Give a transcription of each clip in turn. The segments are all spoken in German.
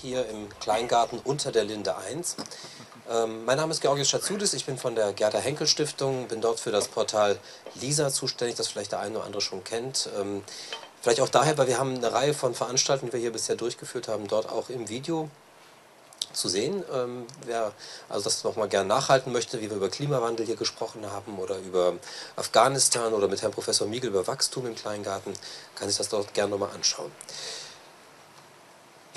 Hier im Kleingarten unter der Linde 1. Ähm, mein Name ist Georgios Schatzudis, ich bin von der Gerda Henkel Stiftung, bin dort für das Portal LISA zuständig, das vielleicht der eine oder andere schon kennt. Ähm, vielleicht auch daher, weil wir haben eine Reihe von Veranstaltungen, die wir hier bisher durchgeführt haben, dort auch im Video zu sehen. Ähm, wer also das nochmal gerne nachhalten möchte, wie wir über Klimawandel hier gesprochen haben oder über Afghanistan oder mit Herrn Professor Miegel über Wachstum im Kleingarten, kann sich das dort gerne nochmal anschauen.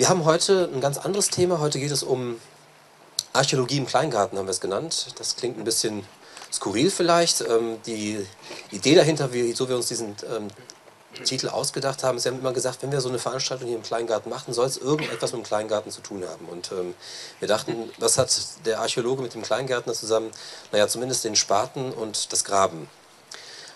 Wir haben heute ein ganz anderes Thema. Heute geht es um Archäologie im Kleingarten, haben wir es genannt. Das klingt ein bisschen skurril vielleicht. Ähm, die Idee dahinter, wie, so wir uns diesen ähm, Titel ausgedacht haben, ist, wir haben immer gesagt, wenn wir so eine Veranstaltung hier im Kleingarten machen, soll es irgendetwas mit dem Kleingarten zu tun haben. Und ähm, wir dachten, was hat der Archäologe mit dem Kleingärtner zusammen? Naja, zumindest den Spaten und das Graben.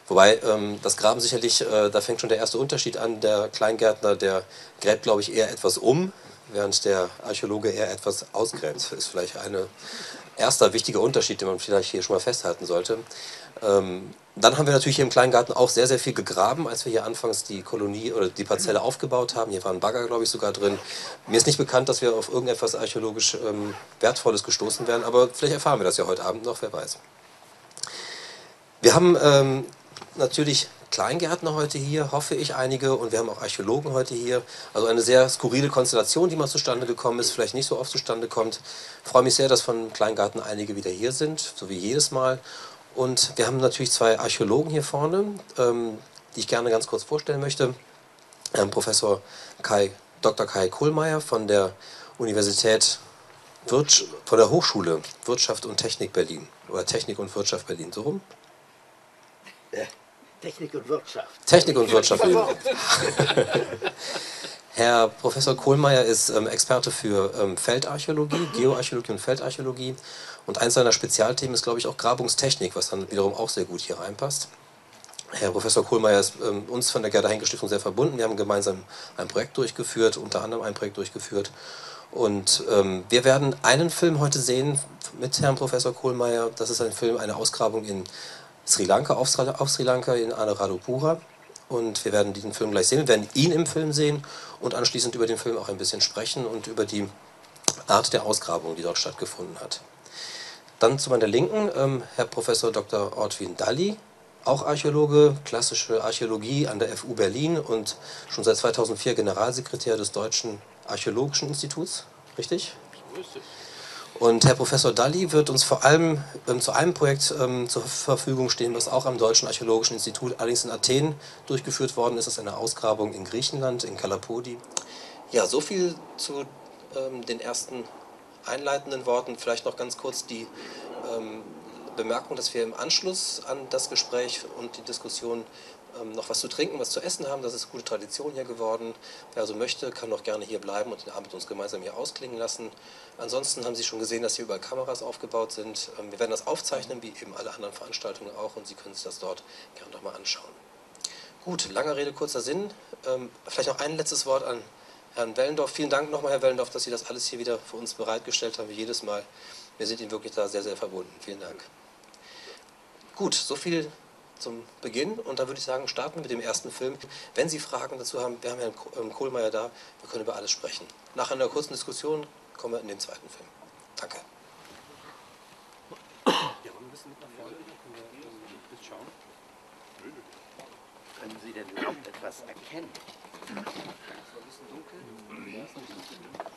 Wobei ähm, das Graben sicherlich, äh, da fängt schon der erste Unterschied an. Der Kleingärtner, der gräbt, glaube ich, eher etwas um, während der Archäologe eher etwas ausgräbt. Das ist vielleicht ein erster wichtiger Unterschied, den man vielleicht hier schon mal festhalten sollte. Ähm, dann haben wir natürlich hier im Kleingarten auch sehr, sehr viel gegraben, als wir hier anfangs die Kolonie oder die Parzelle aufgebaut haben. Hier war ein Bagger, glaube ich, sogar drin. Mir ist nicht bekannt, dass wir auf irgendetwas archäologisch ähm, Wertvolles gestoßen wären, aber vielleicht erfahren wir das ja heute Abend noch, wer weiß. Wir haben ähm, natürlich Kleingärtner heute hier, hoffe ich einige, und wir haben auch Archäologen heute hier. Also eine sehr skurrile Konstellation, die mal zustande gekommen ist, vielleicht nicht so oft zustande kommt. Ich freue mich sehr, dass von Kleingarten einige wieder hier sind, so wie jedes Mal. Und wir haben natürlich zwei Archäologen hier vorne, ähm, die ich gerne ganz kurz vorstellen möchte. Ähm, Professor Kai, Dr. Kai Kohlmeier von der Universität Wirtsch von der Hochschule Wirtschaft und Technik Berlin oder Technik und Wirtschaft Berlin, so rum. Technik und Wirtschaft. Technik und Wirtschaft. Herr Professor Kohlmeier ist ähm, Experte für ähm, Feldarchäologie, Geoarchäologie und Feldarchäologie. Und eins seiner Spezialthemen ist, glaube ich, auch Grabungstechnik, was dann wiederum auch sehr gut hier reinpasst. Herr Professor Kohlmeier ist ähm, uns von der Gerda Henke Stiftung sehr verbunden. Wir haben gemeinsam ein Projekt durchgeführt, unter anderem ein Projekt durchgeführt. Und ähm, wir werden einen Film heute sehen mit Herrn Professor Kohlmeier. Das ist ein Film, eine Ausgrabung in Sri Lanka, auf Sri, auf Sri Lanka in Anuradhapura. Und wir werden diesen Film gleich sehen. Wir werden ihn im Film sehen und anschließend über den Film auch ein bisschen sprechen und über die Art der Ausgrabung, die dort stattgefunden hat. Dann zu meiner Linken ähm, Herr Professor Dr. Ortwin Dalli, auch Archäologe, klassische Archäologie an der FU Berlin und schon seit 2004 Generalsekretär des Deutschen Archäologischen Instituts. Richtig? So ist es. Und Herr Professor Dalli wird uns vor allem ähm, zu einem Projekt ähm, zur Verfügung stehen, was auch am Deutschen Archäologischen Institut, allerdings in Athen, durchgeführt worden ist. Das ist eine Ausgrabung in Griechenland, in Kalapodi. Ja, so viel zu ähm, den ersten einleitenden Worten. Vielleicht noch ganz kurz die ähm, Bemerkung, dass wir im Anschluss an das Gespräch und die Diskussion noch was zu trinken, was zu essen haben. Das ist gute Tradition hier geworden. Wer also möchte, kann noch gerne hier bleiben und den Abend uns gemeinsam hier ausklingen lassen. Ansonsten haben Sie schon gesehen, dass hier überall Kameras aufgebaut sind. Ähm, wir werden das aufzeichnen, wie eben alle anderen Veranstaltungen auch, und Sie können sich das dort gerne nochmal anschauen. Gut, lange Rede, kurzer Sinn. Ähm, vielleicht noch ein letztes Wort an Herrn Wellendorf. Vielen Dank nochmal, Herr Wellendorf, dass Sie das alles hier wieder für uns bereitgestellt haben, wie jedes Mal. Wir sind Ihnen wirklich da sehr, sehr verbunden. Vielen Dank. Gut, so viel zum Beginn und dann würde ich sagen, starten wir mit dem ersten Film. Wenn Sie Fragen dazu haben, wir haben Herrn ähm, Kohlmeier da, wir können über alles sprechen. Nach einer kurzen Diskussion kommen wir in den zweiten Film. Danke. Ja, wir müssen mit nach vorne, können wir ähm, das schauen. Können Sie denn überhaupt etwas erkennen? Es ist ein bisschen dunkel. Ja, ist ein bisschen dunkel.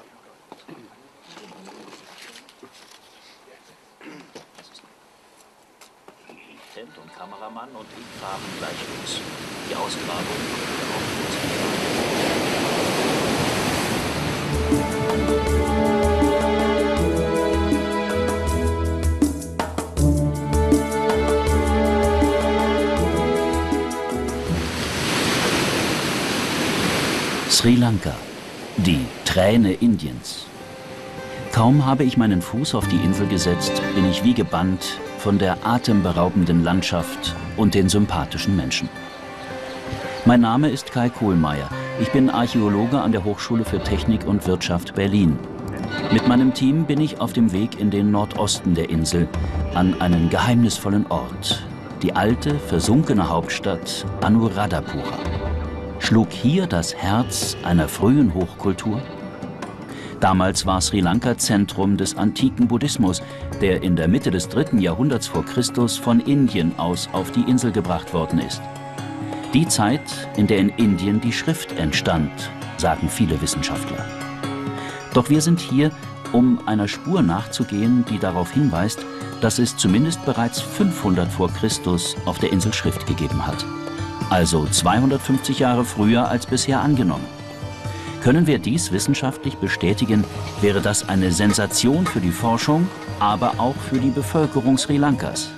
Assistent und Kameramann und ich graben gleich los. Die Ausgrabung Sri Lanka, Die Träne Indiens. Kaum habe ich meinen Fuß auf die Insel gesetzt, bin ich wie gebannt von der atemberaubenden Landschaft und den sympathischen Menschen. Mein Name ist Kai Kohlmeier. Ich bin Archäologe an der Hochschule für Technik und Wirtschaft Berlin. Mit meinem Team bin ich auf dem Weg in den Nordosten der Insel, an einen geheimnisvollen Ort, die alte, versunkene Hauptstadt Anuradhapura. Schlug hier das Herz einer frühen Hochkultur? Damals war Sri Lanka Zentrum des antiken Buddhismus, der in der Mitte des dritten Jahrhunderts vor Christus von Indien aus auf die Insel gebracht worden ist. Die Zeit, in der in Indien die Schrift entstand, sagen viele Wissenschaftler. Doch wir sind hier, um einer Spur nachzugehen, die darauf hinweist, dass es zumindest bereits 500 vor Christus auf der Insel Schrift gegeben hat. Also 250 Jahre früher als bisher angenommen. Können wir dies wissenschaftlich bestätigen, wäre das eine Sensation für die Forschung, aber auch für die Bevölkerung Sri Lankas.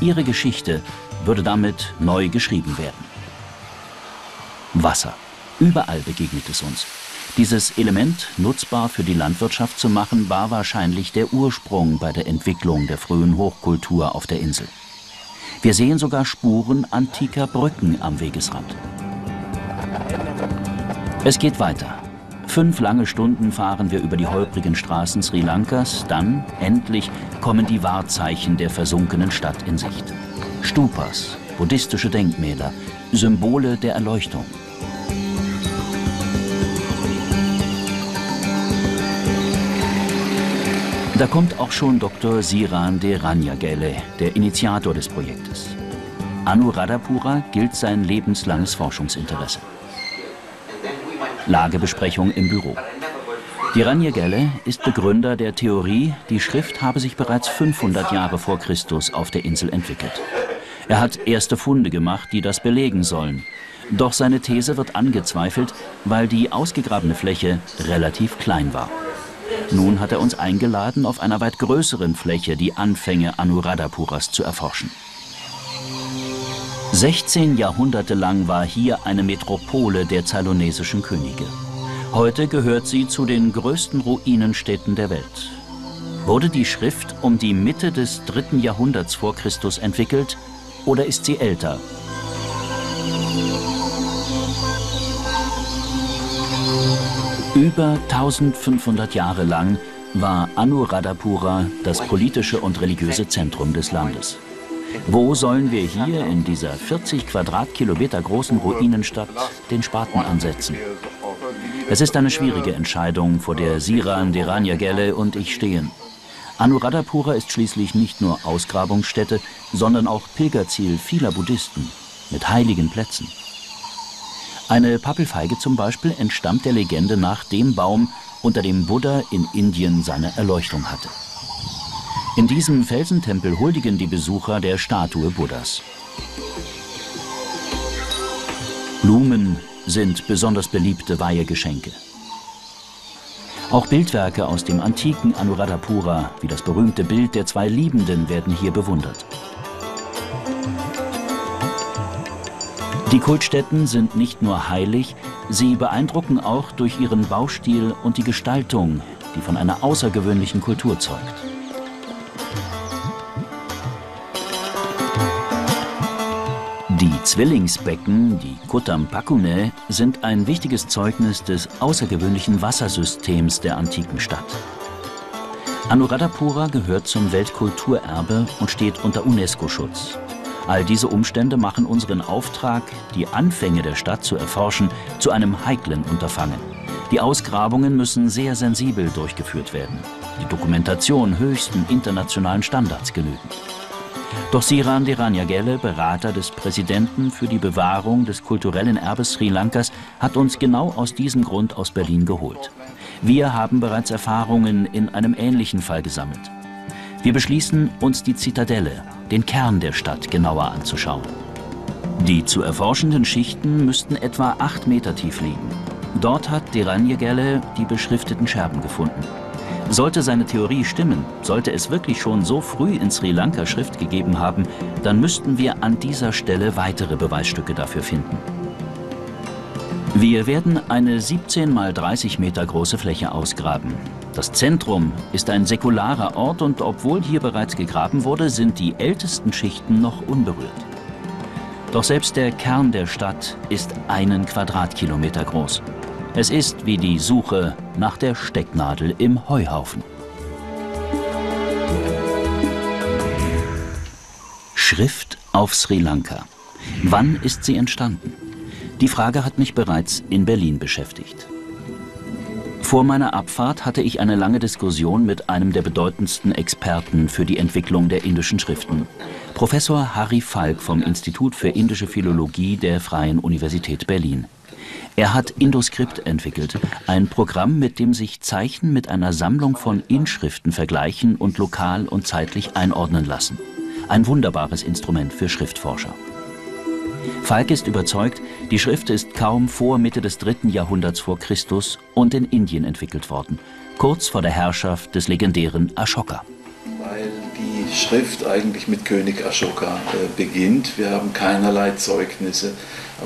Ihre Geschichte würde damit neu geschrieben werden. Wasser. Überall begegnet es uns. Dieses Element nutzbar für die Landwirtschaft zu machen, war wahrscheinlich der Ursprung bei der Entwicklung der frühen Hochkultur auf der Insel. Wir sehen sogar Spuren antiker Brücken am Wegesrand. Es geht weiter. Fünf lange Stunden fahren wir über die holprigen Straßen Sri Lankas, dann, endlich, kommen die Wahrzeichen der versunkenen Stadt in Sicht. Stupas, buddhistische Denkmäler, Symbole der Erleuchtung. Da kommt auch schon Dr. Siran de Ranyagele, der Initiator des Projektes. Anuradhapura gilt sein lebenslanges Forschungsinteresse. Lagebesprechung im Büro. Die Ranyagele ist Begründer der Theorie, die Schrift habe sich bereits 500 Jahre vor Christus auf der Insel entwickelt. Er hat erste Funde gemacht, die das belegen sollen. Doch seine These wird angezweifelt, weil die ausgegrabene Fläche relativ klein war. Nun hat er uns eingeladen, auf einer weit größeren Fläche die Anfänge Anuradhapuras zu erforschen. 16 Jahrhunderte lang war hier eine Metropole der zalonesischen Könige. Heute gehört sie zu den größten Ruinenstädten der Welt. Wurde die Schrift um die Mitte des dritten Jahrhunderts vor Christus entwickelt oder ist sie älter? Über 1500 Jahre lang war Anuradhapura das politische und religiöse Zentrum des Landes. Wo sollen wir hier in dieser 40 Quadratkilometer großen Ruinenstadt den Spaten ansetzen? Es ist eine schwierige Entscheidung, vor der Siran Deranyagele und ich stehen. Anuradhapura ist schließlich nicht nur Ausgrabungsstätte, sondern auch Pilgerziel vieler Buddhisten mit heiligen Plätzen. Eine Pappelfeige zum Beispiel entstammt der Legende nach dem Baum, unter dem Buddha in Indien seine Erleuchtung hatte. In diesem Felsentempel huldigen die Besucher der Statue Buddhas. Blumen sind besonders beliebte Weihegeschenke. Auch Bildwerke aus dem antiken Anuradhapura, wie das berühmte Bild der zwei Liebenden, werden hier bewundert. Die Kultstätten sind nicht nur heilig, sie beeindrucken auch durch ihren Baustil und die Gestaltung, die von einer außergewöhnlichen Kultur zeugt. Zwillingsbecken, die Kutam Pakune, sind ein wichtiges Zeugnis des außergewöhnlichen Wassersystems der antiken Stadt. Anuradhapura gehört zum Weltkulturerbe und steht unter UNESCO-Schutz. All diese Umstände machen unseren Auftrag, die Anfänge der Stadt zu erforschen, zu einem heiklen Unterfangen. Die Ausgrabungen müssen sehr sensibel durchgeführt werden. Die Dokumentation höchsten internationalen Standards genügen. Doch Siran Deranyagele, Berater des Präsidenten für die Bewahrung des kulturellen Erbes Sri Lankas, hat uns genau aus diesem Grund aus Berlin geholt. Wir haben bereits Erfahrungen in einem ähnlichen Fall gesammelt. Wir beschließen, uns die Zitadelle, den Kern der Stadt, genauer anzuschauen. Die zu erforschenden Schichten müssten etwa acht Meter tief liegen. Dort hat Deranyagele die beschrifteten Scherben gefunden. Sollte seine Theorie stimmen, sollte es wirklich schon so früh in Sri Lanka Schrift gegeben haben, dann müssten wir an dieser Stelle weitere Beweisstücke dafür finden. Wir werden eine 17 mal 30 Meter große Fläche ausgraben. Das Zentrum ist ein säkularer Ort und obwohl hier bereits gegraben wurde, sind die ältesten Schichten noch unberührt. Doch selbst der Kern der Stadt ist einen Quadratkilometer groß. Es ist wie die Suche nach der Stecknadel im Heuhaufen. Schrift auf Sri Lanka. Wann ist sie entstanden? Die Frage hat mich bereits in Berlin beschäftigt. Vor meiner Abfahrt hatte ich eine lange Diskussion mit einem der bedeutendsten Experten für die Entwicklung der indischen Schriften, Professor Harry Falk vom Institut für indische Philologie der Freien Universität Berlin. Er hat Indoskript entwickelt, ein Programm, mit dem sich Zeichen mit einer Sammlung von Inschriften vergleichen und lokal und zeitlich einordnen lassen. Ein wunderbares Instrument für Schriftforscher. Falk ist überzeugt, die Schrift ist kaum vor Mitte des dritten Jahrhunderts vor Christus und in Indien entwickelt worden, kurz vor der Herrschaft des legendären Ashoka. Weil die Schrift eigentlich mit König Ashoka äh, beginnt. Wir haben keinerlei Zeugnisse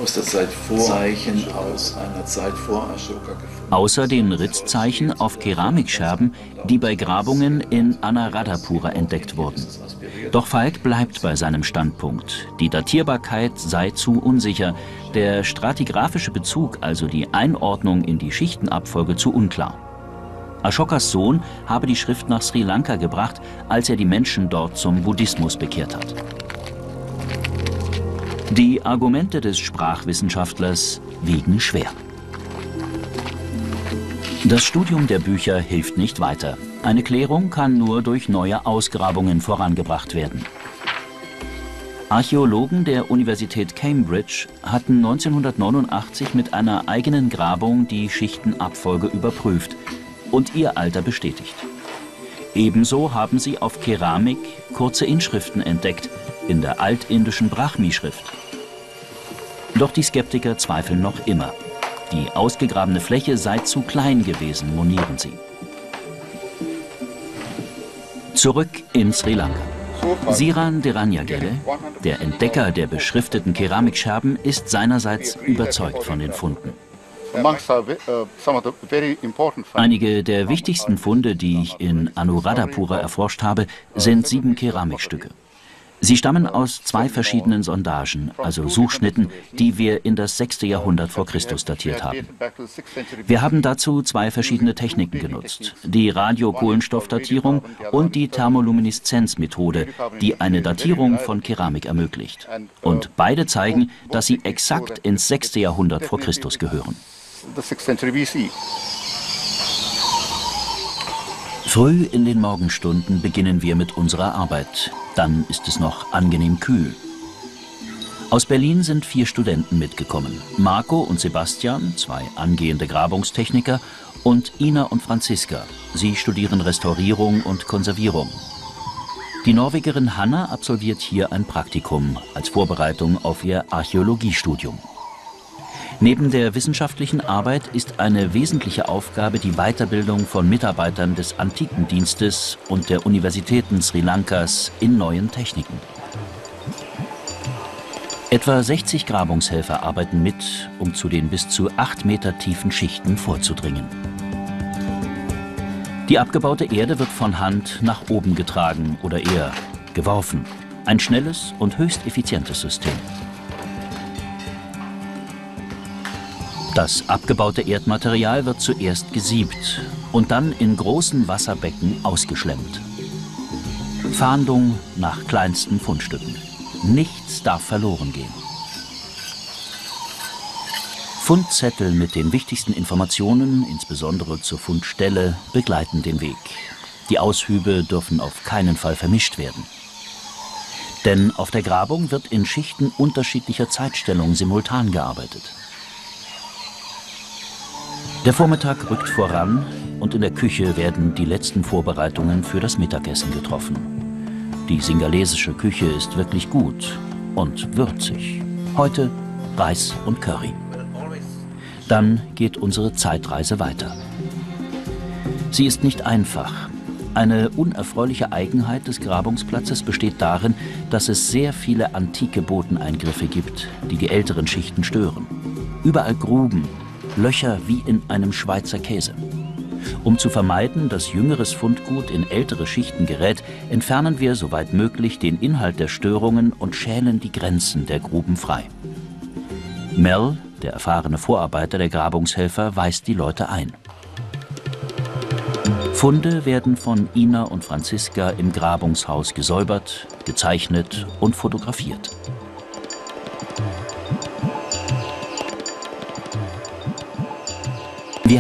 aus der Zeit vor Zeichen aus einer Zeit vor Ashoka gefunden. Außer den Ritzzeichen auf Keramikscherben, die bei Grabungen in Anuradhapura entdeckt wurden. Doch Falk bleibt bei seinem Standpunkt. Die Datierbarkeit sei zu unsicher, der stratigraphische Bezug, also die Einordnung in die Schichtenabfolge, zu unklar. Ashokas Sohn habe die Schrift nach Sri Lanka gebracht, als er die Menschen dort zum Buddhismus bekehrt hat. Die Argumente des Sprachwissenschaftlers wiegen schwer. Das Studium der Bücher hilft nicht weiter. Eine Klärung kann nur durch neue Ausgrabungen vorangebracht werden. Archäologen der Universität Cambridge hatten 1989 mit einer eigenen Grabung die Schichtenabfolge überprüft und ihr Alter bestätigt. Ebenso haben sie auf Keramik kurze Inschriften entdeckt, in der altindischen Brahmi-Schrift. Doch die Skeptiker zweifeln noch immer. Die ausgegrabene Fläche sei zu klein gewesen, monieren sie. Zurück in Sri Lanka. Siran Deranyagele, der Entdecker der beschrifteten Keramikscherben, ist seinerseits überzeugt von den Funden. Einige der wichtigsten Funde, die ich in Anuradhapura erforscht habe, sind sieben Keramikstücke. Sie stammen aus zwei verschiedenen Sondagen, also Suchschnitten, die wir in das 6. Jahrhundert vor Christus datiert haben. Wir haben dazu zwei verschiedene Techniken genutzt, die Radiokohlenstoffdatierung und die Thermolumineszenzmethode, die eine Datierung von Keramik ermöglicht. Und beide zeigen, dass sie exakt ins 6. Jahrhundert vor Christus gehören. Früh in den Morgenstunden beginnen wir mit unserer Arbeit. Dann ist es noch angenehm kühl. Aus Berlin sind vier Studenten mitgekommen. Marco und Sebastian, zwei angehende Grabungstechniker, und Ina und Franziska. Sie studieren Restaurierung und Konservierung. Die Norwegerin Hanna absolviert hier ein Praktikum als Vorbereitung auf ihr Archäologiestudium. Neben der wissenschaftlichen Arbeit ist eine wesentliche Aufgabe die Weiterbildung von Mitarbeitern des Antikendienstes und der Universitäten Sri Lankas in neuen Techniken. Etwa 60 Grabungshelfer arbeiten mit, um zu den bis zu 8 Meter tiefen Schichten vorzudringen. Die abgebaute Erde wird von Hand nach oben getragen oder eher geworfen. Ein schnelles und höchst effizientes System. Das abgebaute Erdmaterial wird zuerst gesiebt und dann in großen Wasserbecken ausgeschlemmt. Fahndung nach kleinsten Fundstücken. Nichts darf verloren gehen. Fundzettel mit den wichtigsten Informationen, insbesondere zur Fundstelle, begleiten den Weg. Die Aushübe dürfen auf keinen Fall vermischt werden. Denn auf der Grabung wird in Schichten unterschiedlicher Zeitstellung simultan gearbeitet. Der Vormittag rückt voran und in der Küche werden die letzten Vorbereitungen für das Mittagessen getroffen. Die singalesische Küche ist wirklich gut und würzig. Heute Reis und Curry. Dann geht unsere Zeitreise weiter. Sie ist nicht einfach. Eine unerfreuliche Eigenheit des Grabungsplatzes besteht darin, dass es sehr viele antike Bodeneingriffe gibt, die die älteren Schichten stören. Überall Gruben, Löcher wie in einem Schweizer Käse. Um zu vermeiden, dass jüngeres Fundgut in ältere Schichten gerät, entfernen wir soweit möglich den Inhalt der Störungen und schälen die Grenzen der Gruben frei. Mel, der erfahrene Vorarbeiter der Grabungshelfer, weist die Leute ein. Funde werden von Ina und Franziska im Grabungshaus gesäubert, gezeichnet und fotografiert.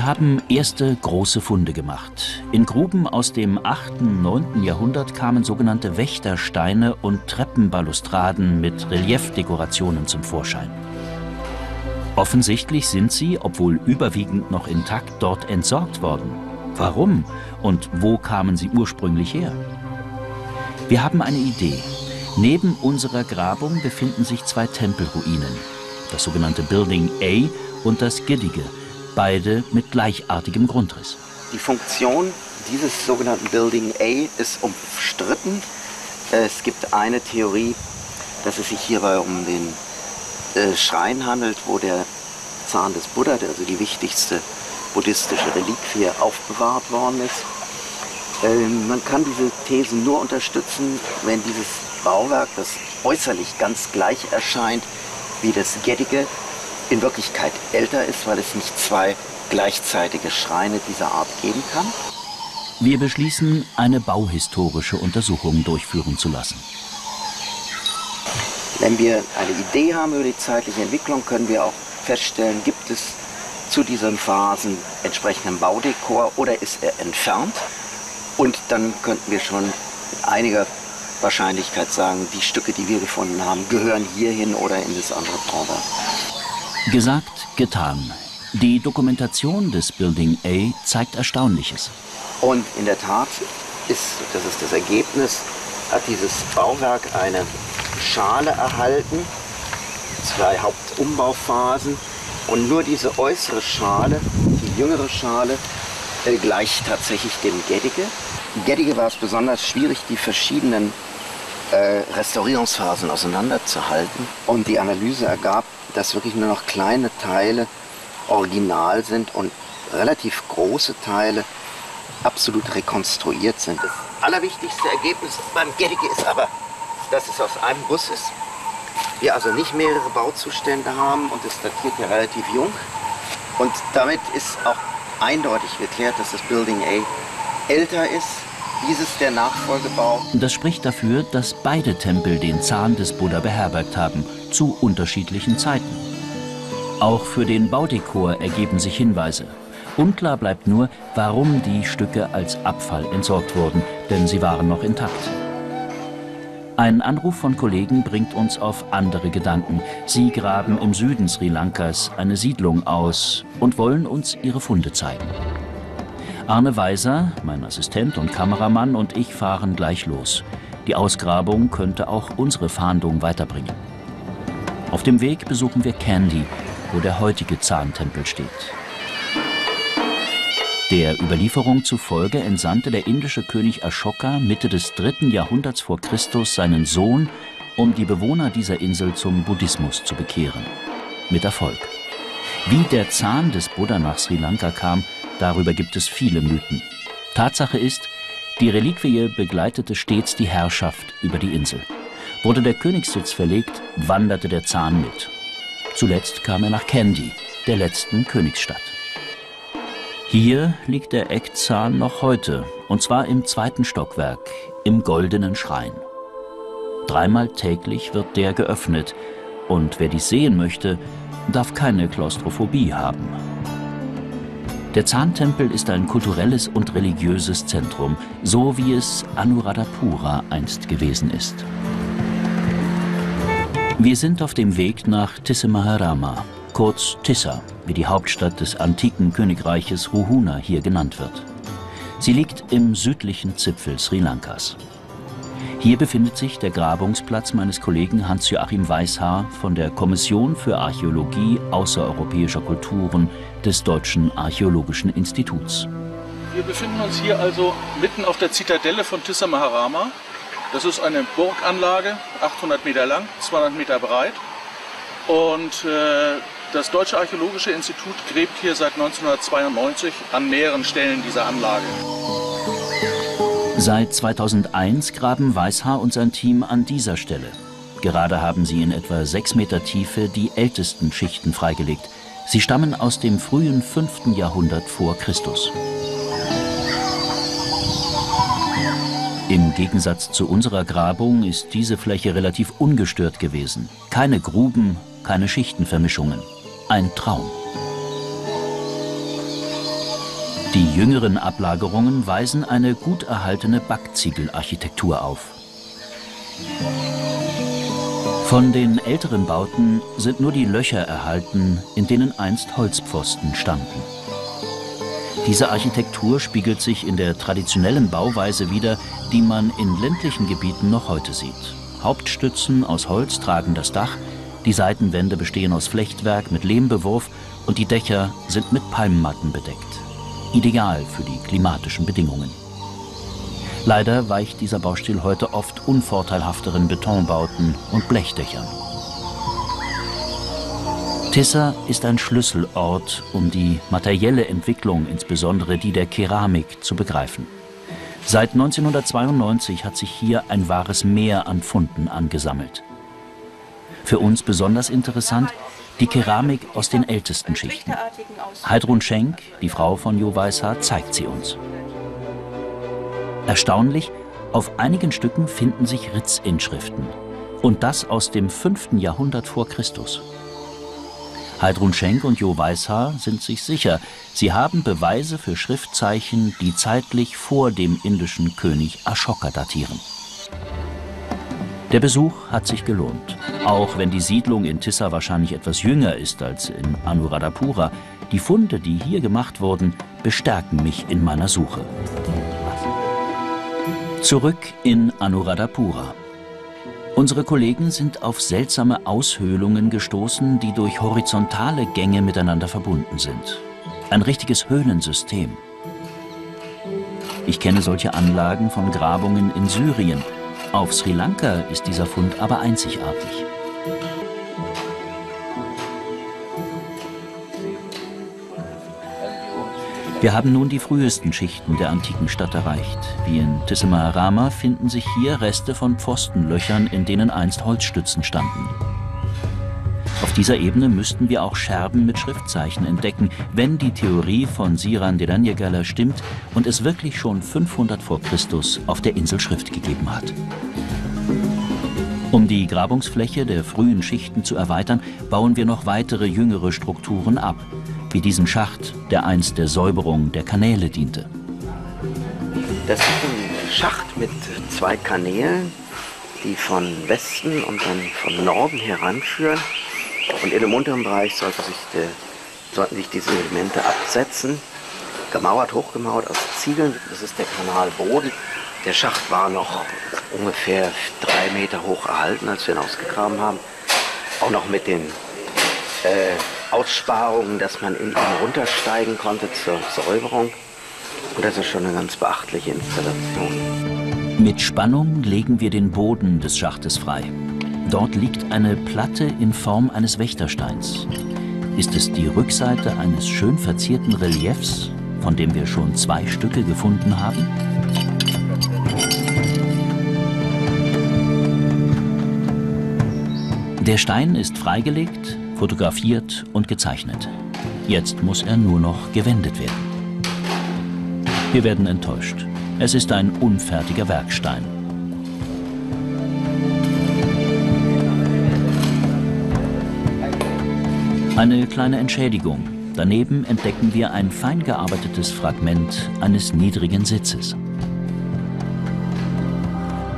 Haben erste große Funde gemacht. In Gruben aus dem 8. und 9. Jahrhundert kamen sogenannte Wächtersteine und Treppenbalustraden mit Reliefdekorationen zum Vorschein. Offensichtlich sind sie, obwohl überwiegend noch intakt, dort entsorgt worden. Warum und wo kamen sie ursprünglich her? Wir haben eine Idee. Neben unserer Grabung befinden sich zwei Tempelruinen, das sogenannte Building A und das Giddige, beide mit gleichartigem Grundriss. Die Funktion dieses sogenannten Building A ist umstritten. Es gibt eine Theorie, dass es sich hierbei um den äh, Schrein handelt, wo der Zahn des Buddha, also die wichtigste buddhistische Reliquie, aufbewahrt worden ist. Ähm, man kann diese Thesen nur unterstützen, wenn dieses Bauwerk, das äußerlich ganz gleich erscheint wie das Geddige, in Wirklichkeit älter ist, weil es nicht zwei gleichzeitige Schreine dieser Art geben kann. Wir beschließen, eine bauhistorische Untersuchung durchführen zu lassen. Wenn wir eine Idee haben über die zeitliche Entwicklung, können wir auch feststellen, gibt es zu diesen Phasen entsprechenden Baudekor oder ist er entfernt. Und dann könnten wir schon mit einiger Wahrscheinlichkeit sagen, die Stücke, die wir gefunden haben, gehören hierhin oder in das andere Bauwerk. Gesagt, getan. Die Dokumentation des Building A zeigt Erstaunliches. Und in der Tat ist, das ist das Ergebnis, hat dieses Bauwerk eine Schale erhalten, zwei Hauptumbauphasen und nur diese äußere Schale, die jüngere Schale, äh, gleicht tatsächlich dem Geddige. Geddige war es besonders schwierig, die verschiedenen äh, Restaurierungsphasen auseinanderzuhalten. Und die Analyse ergab, dass wirklich nur noch kleine Teile original sind und relativ große Teile absolut rekonstruiert sind. Das allerwichtigste Ergebnis beim Geddige ist aber, dass es aus einem Guss ist. Wir also nicht mehrere Bauzustände haben und es datiert ja relativ jung. Und damit ist auch eindeutig geklärt, dass das Building A älter ist dieses der Nachfolgebau. Das spricht dafür, dass beide Tempel den Zahn des Buddha beherbergt haben, zu unterschiedlichen Zeiten. Auch für den Baudekor ergeben sich Hinweise. Unklar bleibt nur, warum die Stücke als Abfall entsorgt wurden, denn sie waren noch intakt. Ein Anruf von Kollegen bringt uns auf andere Gedanken. Sie graben im Süden Sri Lankas eine Siedlung aus und wollen uns ihre Funde zeigen. Arne Weiser, mein Assistent und Kameramann und ich fahren gleich los. Die Ausgrabung könnte auch unsere Fahndung weiterbringen. Auf dem Weg besuchen wir Candy, wo der heutige Zahntempel steht. Der Überlieferung zufolge entsandte der indische König Ashoka Mitte des dritten Jahrhunderts vor Christus seinen Sohn, um die Bewohner dieser Insel zum Buddhismus zu bekehren. Mit Erfolg. Wie der Zahn des Buddha nach Sri Lanka kam, darüber gibt es viele Mythen. Tatsache ist, die Reliquie begleitete stets die Herrschaft über die Insel. Wurde der Königssitz verlegt, wanderte der Zahn mit. Zuletzt kam er nach Kandy, der letzten Königsstadt. Hier liegt der Eckzahn noch heute, und zwar im zweiten Stockwerk, im Goldenen Schrein. Dreimal täglich wird der geöffnet, und wer dies sehen möchte, darf keine Klaustrophobie haben. Der Zahntempel ist ein kulturelles und religiöses Zentrum, so wie es Anuradhapura einst gewesen ist. Wir sind auf dem Weg nach Tissemaharama, kurz Tissa, wie die Hauptstadt des antiken Königreiches Ruhuna hier genannt wird. Sie liegt im südlichen Zipfel Sri Lankas. Hier befindet sich der Grabungsplatz meines Kollegen Hans-Joachim Weishaar von der Kommission für Archäologie außereuropäischer Kulturen des Deutschen Archäologischen Instituts. Wir befinden uns hier also mitten auf der Zitadelle von Tissa Maharama. Das ist eine Burganlage, 800 Meter lang, 200 Meter breit. Und äh, Das Deutsche Archäologische Institut gräbt hier seit 1992 an mehreren Stellen dieser Anlage. Seit 2001 graben Weißhaar und sein Team an dieser Stelle. Gerade haben sie in etwa sechs Meter Tiefe die ältesten Schichten freigelegt. Sie stammen aus dem frühen 5. Jahrhundert vor Christus. Im Gegensatz zu unserer Grabung ist diese Fläche relativ ungestört gewesen. Keine Gruben, keine Schichtenvermischungen. Ein Traum. Die jüngeren Ablagerungen weisen eine gut erhaltene Backziegelarchitektur auf. Von den älteren Bauten sind nur die Löcher erhalten, in denen einst Holzpfosten standen. Diese Architektur spiegelt sich in der traditionellen Bauweise wider, die man in ländlichen Gebieten noch heute sieht. Hauptstützen aus Holz tragen das Dach, die Seitenwände bestehen aus Flechtwerk mit Lehmbewurf und die Dächer sind mit Palmmatten bedeckt. Ideal für die klimatischen Bedingungen. Leider weicht dieser Baustil heute oft unvorteilhafteren Betonbauten und Blechdächern. Tissa ist ein Schlüsselort, um die materielle Entwicklung, insbesondere die der Keramik, zu begreifen. Seit 1992 hat sich hier ein wahres Meer an Funden angesammelt. Für uns besonders interessant die Keramik aus den ältesten Schichten. Heidrun Schenk, die Frau von Jo Weißhaar, zeigt sie uns. Erstaunlich, auf einigen Stücken finden sich Ritzinschriften. Und das aus dem 5. Jahrhundert vor Christus. Heidrun Schenk und Jo Weißhaar sind sich sicher, sie haben Beweise für Schriftzeichen, die zeitlich vor dem indischen König Ashoka datieren. Der Besuch hat sich gelohnt, auch wenn die Siedlung in Tissa wahrscheinlich etwas jünger ist als in Anuradhapura. Die Funde, die hier gemacht wurden, bestärken mich in meiner Suche. Zurück in Anuradhapura. Unsere Kollegen sind auf seltsame Aushöhlungen gestoßen, die durch horizontale Gänge miteinander verbunden sind. Ein richtiges Höhlensystem. Ich kenne solche Anlagen von Grabungen in Syrien. Auf Sri Lanka ist dieser Fund aber einzigartig. Wir haben nun die frühesten Schichten der antiken Stadt erreicht. Wie in Tissemaharama finden sich hier Reste von Pfostenlöchern, in denen einst Holzstützen standen. Auf dieser Ebene müssten wir auch Scherben mit Schriftzeichen entdecken, wenn die Theorie von Siran Deranyagala stimmt und es wirklich schon 500 vor Christus auf der Insel Schrift gegeben hat. Um die Grabungsfläche der frühen Schichten zu erweitern, bauen wir noch weitere jüngere Strukturen ab wie diesen Schacht, der einst der Säuberung der Kanäle diente. Das ist ein Schacht mit zwei Kanälen, die von Westen und dann von Norden heranführen. Und in dem unteren Bereich sollte sich de, sollten sich diese Elemente absetzen. Gemauert, hochgemauert aus Ziegeln. Das ist der Kanalboden. Der Schacht war noch ungefähr drei Meter hoch erhalten, als wir ihn ausgegraben haben. Auch noch mit den äh, Aussparungen, dass man ihn runtersteigen konnte zur Säuberung. Und das ist schon eine ganz beachtliche Installation. Mit Spannung legen wir den Boden des Schachtes frei. Dort liegt eine Platte in Form eines Wächtersteins. Ist es die Rückseite eines schön verzierten Reliefs, von dem wir schon zwei Stücke gefunden haben? Der Stein ist freigelegt, fotografiert und gezeichnet. Jetzt muss er nur noch gewendet werden. Wir werden enttäuscht. Es ist ein unfertiger Werkstein. Eine kleine Entschädigung. Daneben entdecken wir ein fein gearbeitetes Fragment eines niedrigen Sitzes.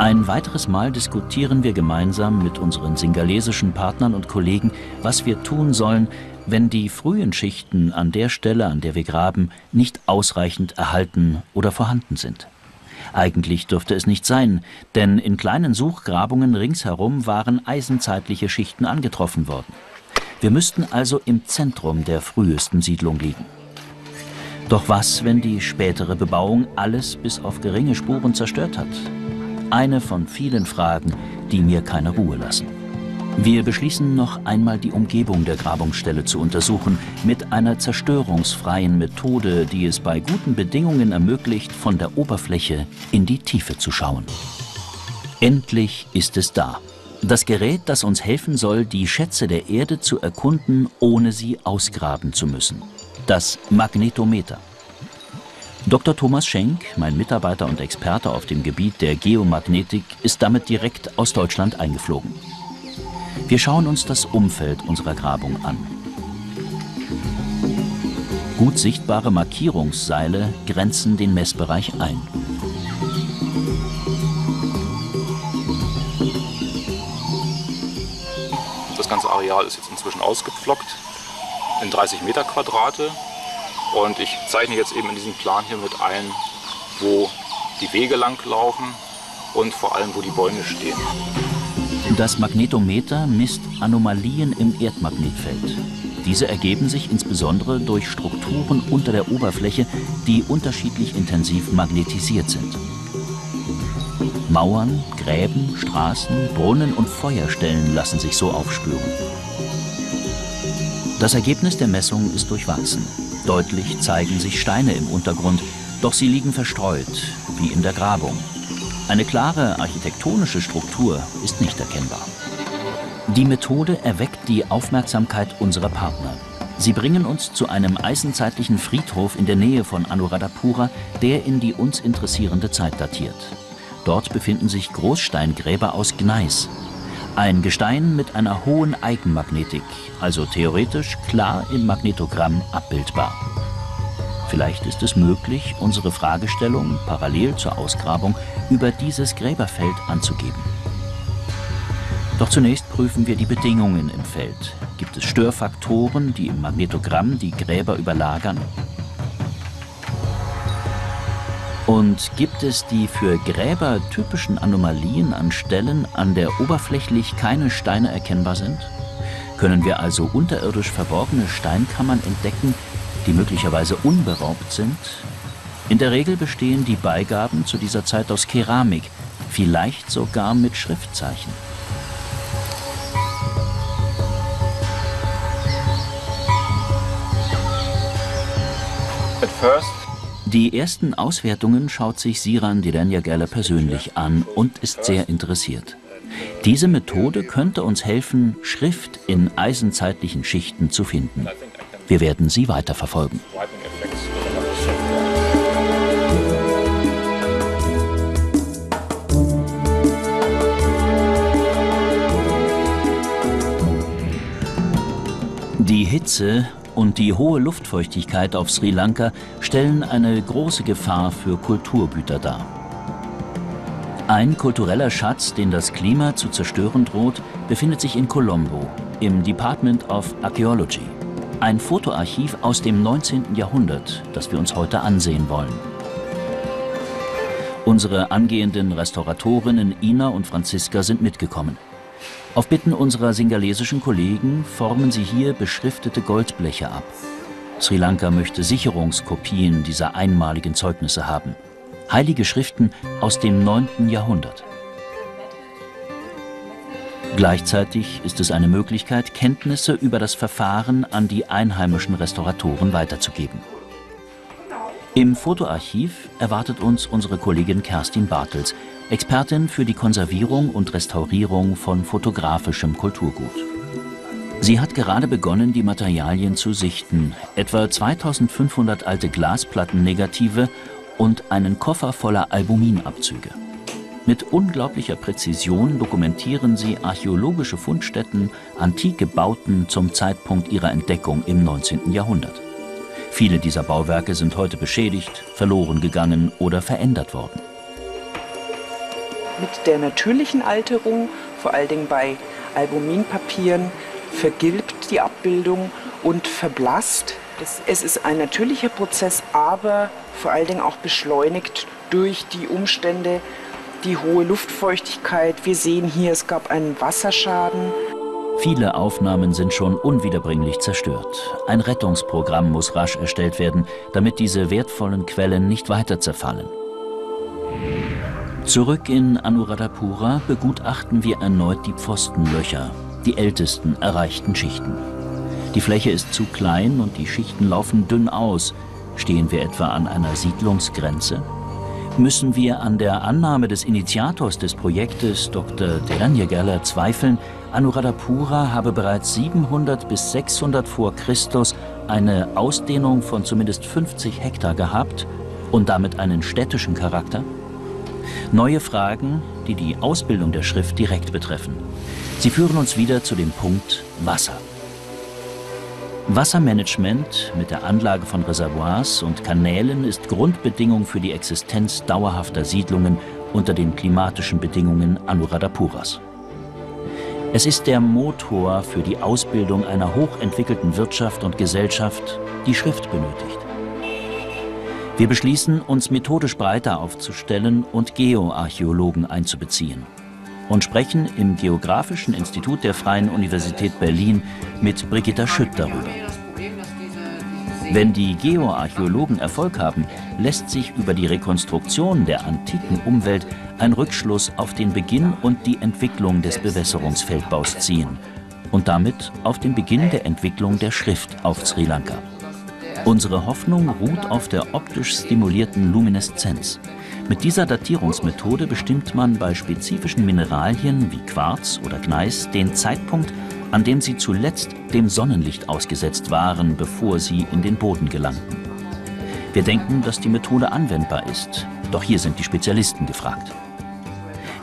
Ein weiteres Mal diskutieren wir gemeinsam mit unseren singalesischen Partnern und Kollegen, was wir tun sollen, wenn die frühen Schichten an der Stelle, an der wir graben, nicht ausreichend erhalten oder vorhanden sind. Eigentlich dürfte es nicht sein, denn in kleinen Suchgrabungen ringsherum waren eisenzeitliche Schichten angetroffen worden. Wir müssten also im Zentrum der frühesten Siedlung liegen. Doch was, wenn die spätere Bebauung alles bis auf geringe Spuren zerstört hat? Eine von vielen Fragen, die mir keine Ruhe lassen. Wir beschließen noch einmal die Umgebung der Grabungsstelle zu untersuchen, mit einer zerstörungsfreien Methode, die es bei guten Bedingungen ermöglicht, von der Oberfläche in die Tiefe zu schauen. Endlich ist es da. Das Gerät, das uns helfen soll, die Schätze der Erde zu erkunden, ohne sie ausgraben zu müssen. Das Magnetometer. Dr. Thomas Schenk, mein Mitarbeiter und Experte auf dem Gebiet der Geomagnetik, ist damit direkt aus Deutschland eingeflogen. Wir schauen uns das Umfeld unserer Grabung an. Gut sichtbare Markierungsseile grenzen den Messbereich ein. Das ganze Areal ist jetzt inzwischen ausgepflockt in 30 Meter Quadrate und ich zeichne jetzt eben in diesem Plan hier mit ein, wo die Wege lang laufen und vor allem, wo die Bäume stehen. Das Magnetometer misst Anomalien im Erdmagnetfeld. Diese ergeben sich insbesondere durch Strukturen unter der Oberfläche, die unterschiedlich intensiv magnetisiert sind. Mauern, Gräben, Straßen, Brunnen und Feuerstellen lassen sich so aufspüren. Das Ergebnis der Messung ist durchwachsen. Deutlich zeigen sich Steine im Untergrund, doch sie liegen verstreut, wie in der Grabung. Eine klare architektonische Struktur ist nicht erkennbar. Die Methode erweckt die Aufmerksamkeit unserer Partner. Sie bringen uns zu einem eisenzeitlichen Friedhof in der Nähe von Anuradhapura, der in die uns interessierende Zeit datiert. Dort befinden sich Großsteingräber aus Gneis. Ein Gestein mit einer hohen Eigenmagnetik, also theoretisch klar im Magnetogramm abbildbar. Vielleicht ist es möglich, unsere Fragestellung parallel zur Ausgrabung über dieses Gräberfeld anzugeben. Doch zunächst prüfen wir die Bedingungen im Feld. Gibt es Störfaktoren, die im Magnetogramm die Gräber überlagern? Und gibt es die für Gräber typischen Anomalien an Stellen, an der oberflächlich keine Steine erkennbar sind? Können wir also unterirdisch verborgene Steinkammern entdecken, die möglicherweise unberaubt sind? In der Regel bestehen die Beigaben zu dieser Zeit aus Keramik, vielleicht sogar mit Schriftzeichen. Die ersten Auswertungen schaut sich Siran Direnjagala persönlich an und ist sehr interessiert. Diese Methode könnte uns helfen, Schrift in eisenzeitlichen Schichten zu finden. Wir werden sie weiterverfolgen. Die Hitze und die hohe Luftfeuchtigkeit auf Sri Lanka stellen eine große Gefahr für Kulturgüter dar. Ein kultureller Schatz, den das Klima zu zerstören droht, befindet sich in Colombo im Department of Archaeology. Ein Fotoarchiv aus dem 19. Jahrhundert, das wir uns heute ansehen wollen. Unsere angehenden Restauratorinnen Ina und Franziska sind mitgekommen. Auf Bitten unserer singalesischen Kollegen formen sie hier beschriftete Goldbleche ab. Sri Lanka möchte Sicherungskopien dieser einmaligen Zeugnisse haben. Heilige Schriften aus dem 9. Jahrhundert. Gleichzeitig ist es eine Möglichkeit, Kenntnisse über das Verfahren an die einheimischen Restauratoren weiterzugeben. Im Fotoarchiv erwartet uns unsere Kollegin Kerstin Bartels, Expertin für die Konservierung und Restaurierung von fotografischem Kulturgut. Sie hat gerade begonnen, die Materialien zu sichten, etwa 2500 alte Glasplattennegative und einen Koffer voller Albuminabzüge. Mit unglaublicher Präzision dokumentieren sie archäologische Fundstätten, antike Bauten zum Zeitpunkt ihrer Entdeckung im 19. Jahrhundert. Viele dieser Bauwerke sind heute beschädigt, verloren gegangen oder verändert worden. Mit der natürlichen Alterung, vor allen Dingen bei Albuminpapieren, vergilbt die Abbildung und verblasst. es ist ein natürlicher Prozess, aber vor allen Dingen auch beschleunigt durch die Umstände, die hohe Luftfeuchtigkeit. Wir sehen hier, es gab einen Wasserschaden. Viele Aufnahmen sind schon unwiederbringlich zerstört. Ein Rettungsprogramm muss rasch erstellt werden, damit diese wertvollen Quellen nicht weiter zerfallen. Zurück in Anuradhapura begutachten wir erneut die Pfostenlöcher. die ältesten erreichten Schichten. Die Fläche ist zu klein und die Schichten laufen dünn aus. Stehen wir etwa an einer Siedlungsgrenze? Müssen wir an der Annahme des Initiators des Projektes, Dr. Delanjegerler, zweifeln, Anuradhapura habe bereits 700 bis 600 vor Christus eine Ausdehnung von zumindest 50 Hektar gehabt und damit einen städtischen Charakter? Neue Fragen, die die Ausbildung der Schrift direkt betreffen. Sie führen uns wieder zu dem Punkt Wasser. Wassermanagement mit der Anlage von Reservoirs und Kanälen ist Grundbedingung für die Existenz dauerhafter Siedlungen unter den klimatischen Bedingungen Anuradhapuras. Es ist der Motor für die Ausbildung einer hochentwickelten Wirtschaft und Gesellschaft, die Schrift benötigt. Wir beschließen, uns methodisch breiter aufzustellen und Geoarchäologen einzubeziehen und sprechen im Geografischen Institut der Freien Universität Berlin mit Brigitta Schütt darüber. Wenn die Geoarchäologen Erfolg haben, lässt sich über die Rekonstruktion der antiken Umwelt ein Rückschluss auf den Beginn und die Entwicklung des Bewässerungsfeldbaus ziehen und damit auf den Beginn der Entwicklung der Schrift auf Sri Lanka. Unsere Hoffnung ruht auf der optisch stimulierten Lumineszenz. Mit dieser Datierungsmethode bestimmt man bei spezifischen Mineralien wie Quarz oder Gneis den Zeitpunkt, an dem sie zuletzt dem Sonnenlicht ausgesetzt waren, bevor sie in den Boden gelangten. Wir denken, dass die Methode anwendbar ist, doch hier sind die Spezialisten gefragt.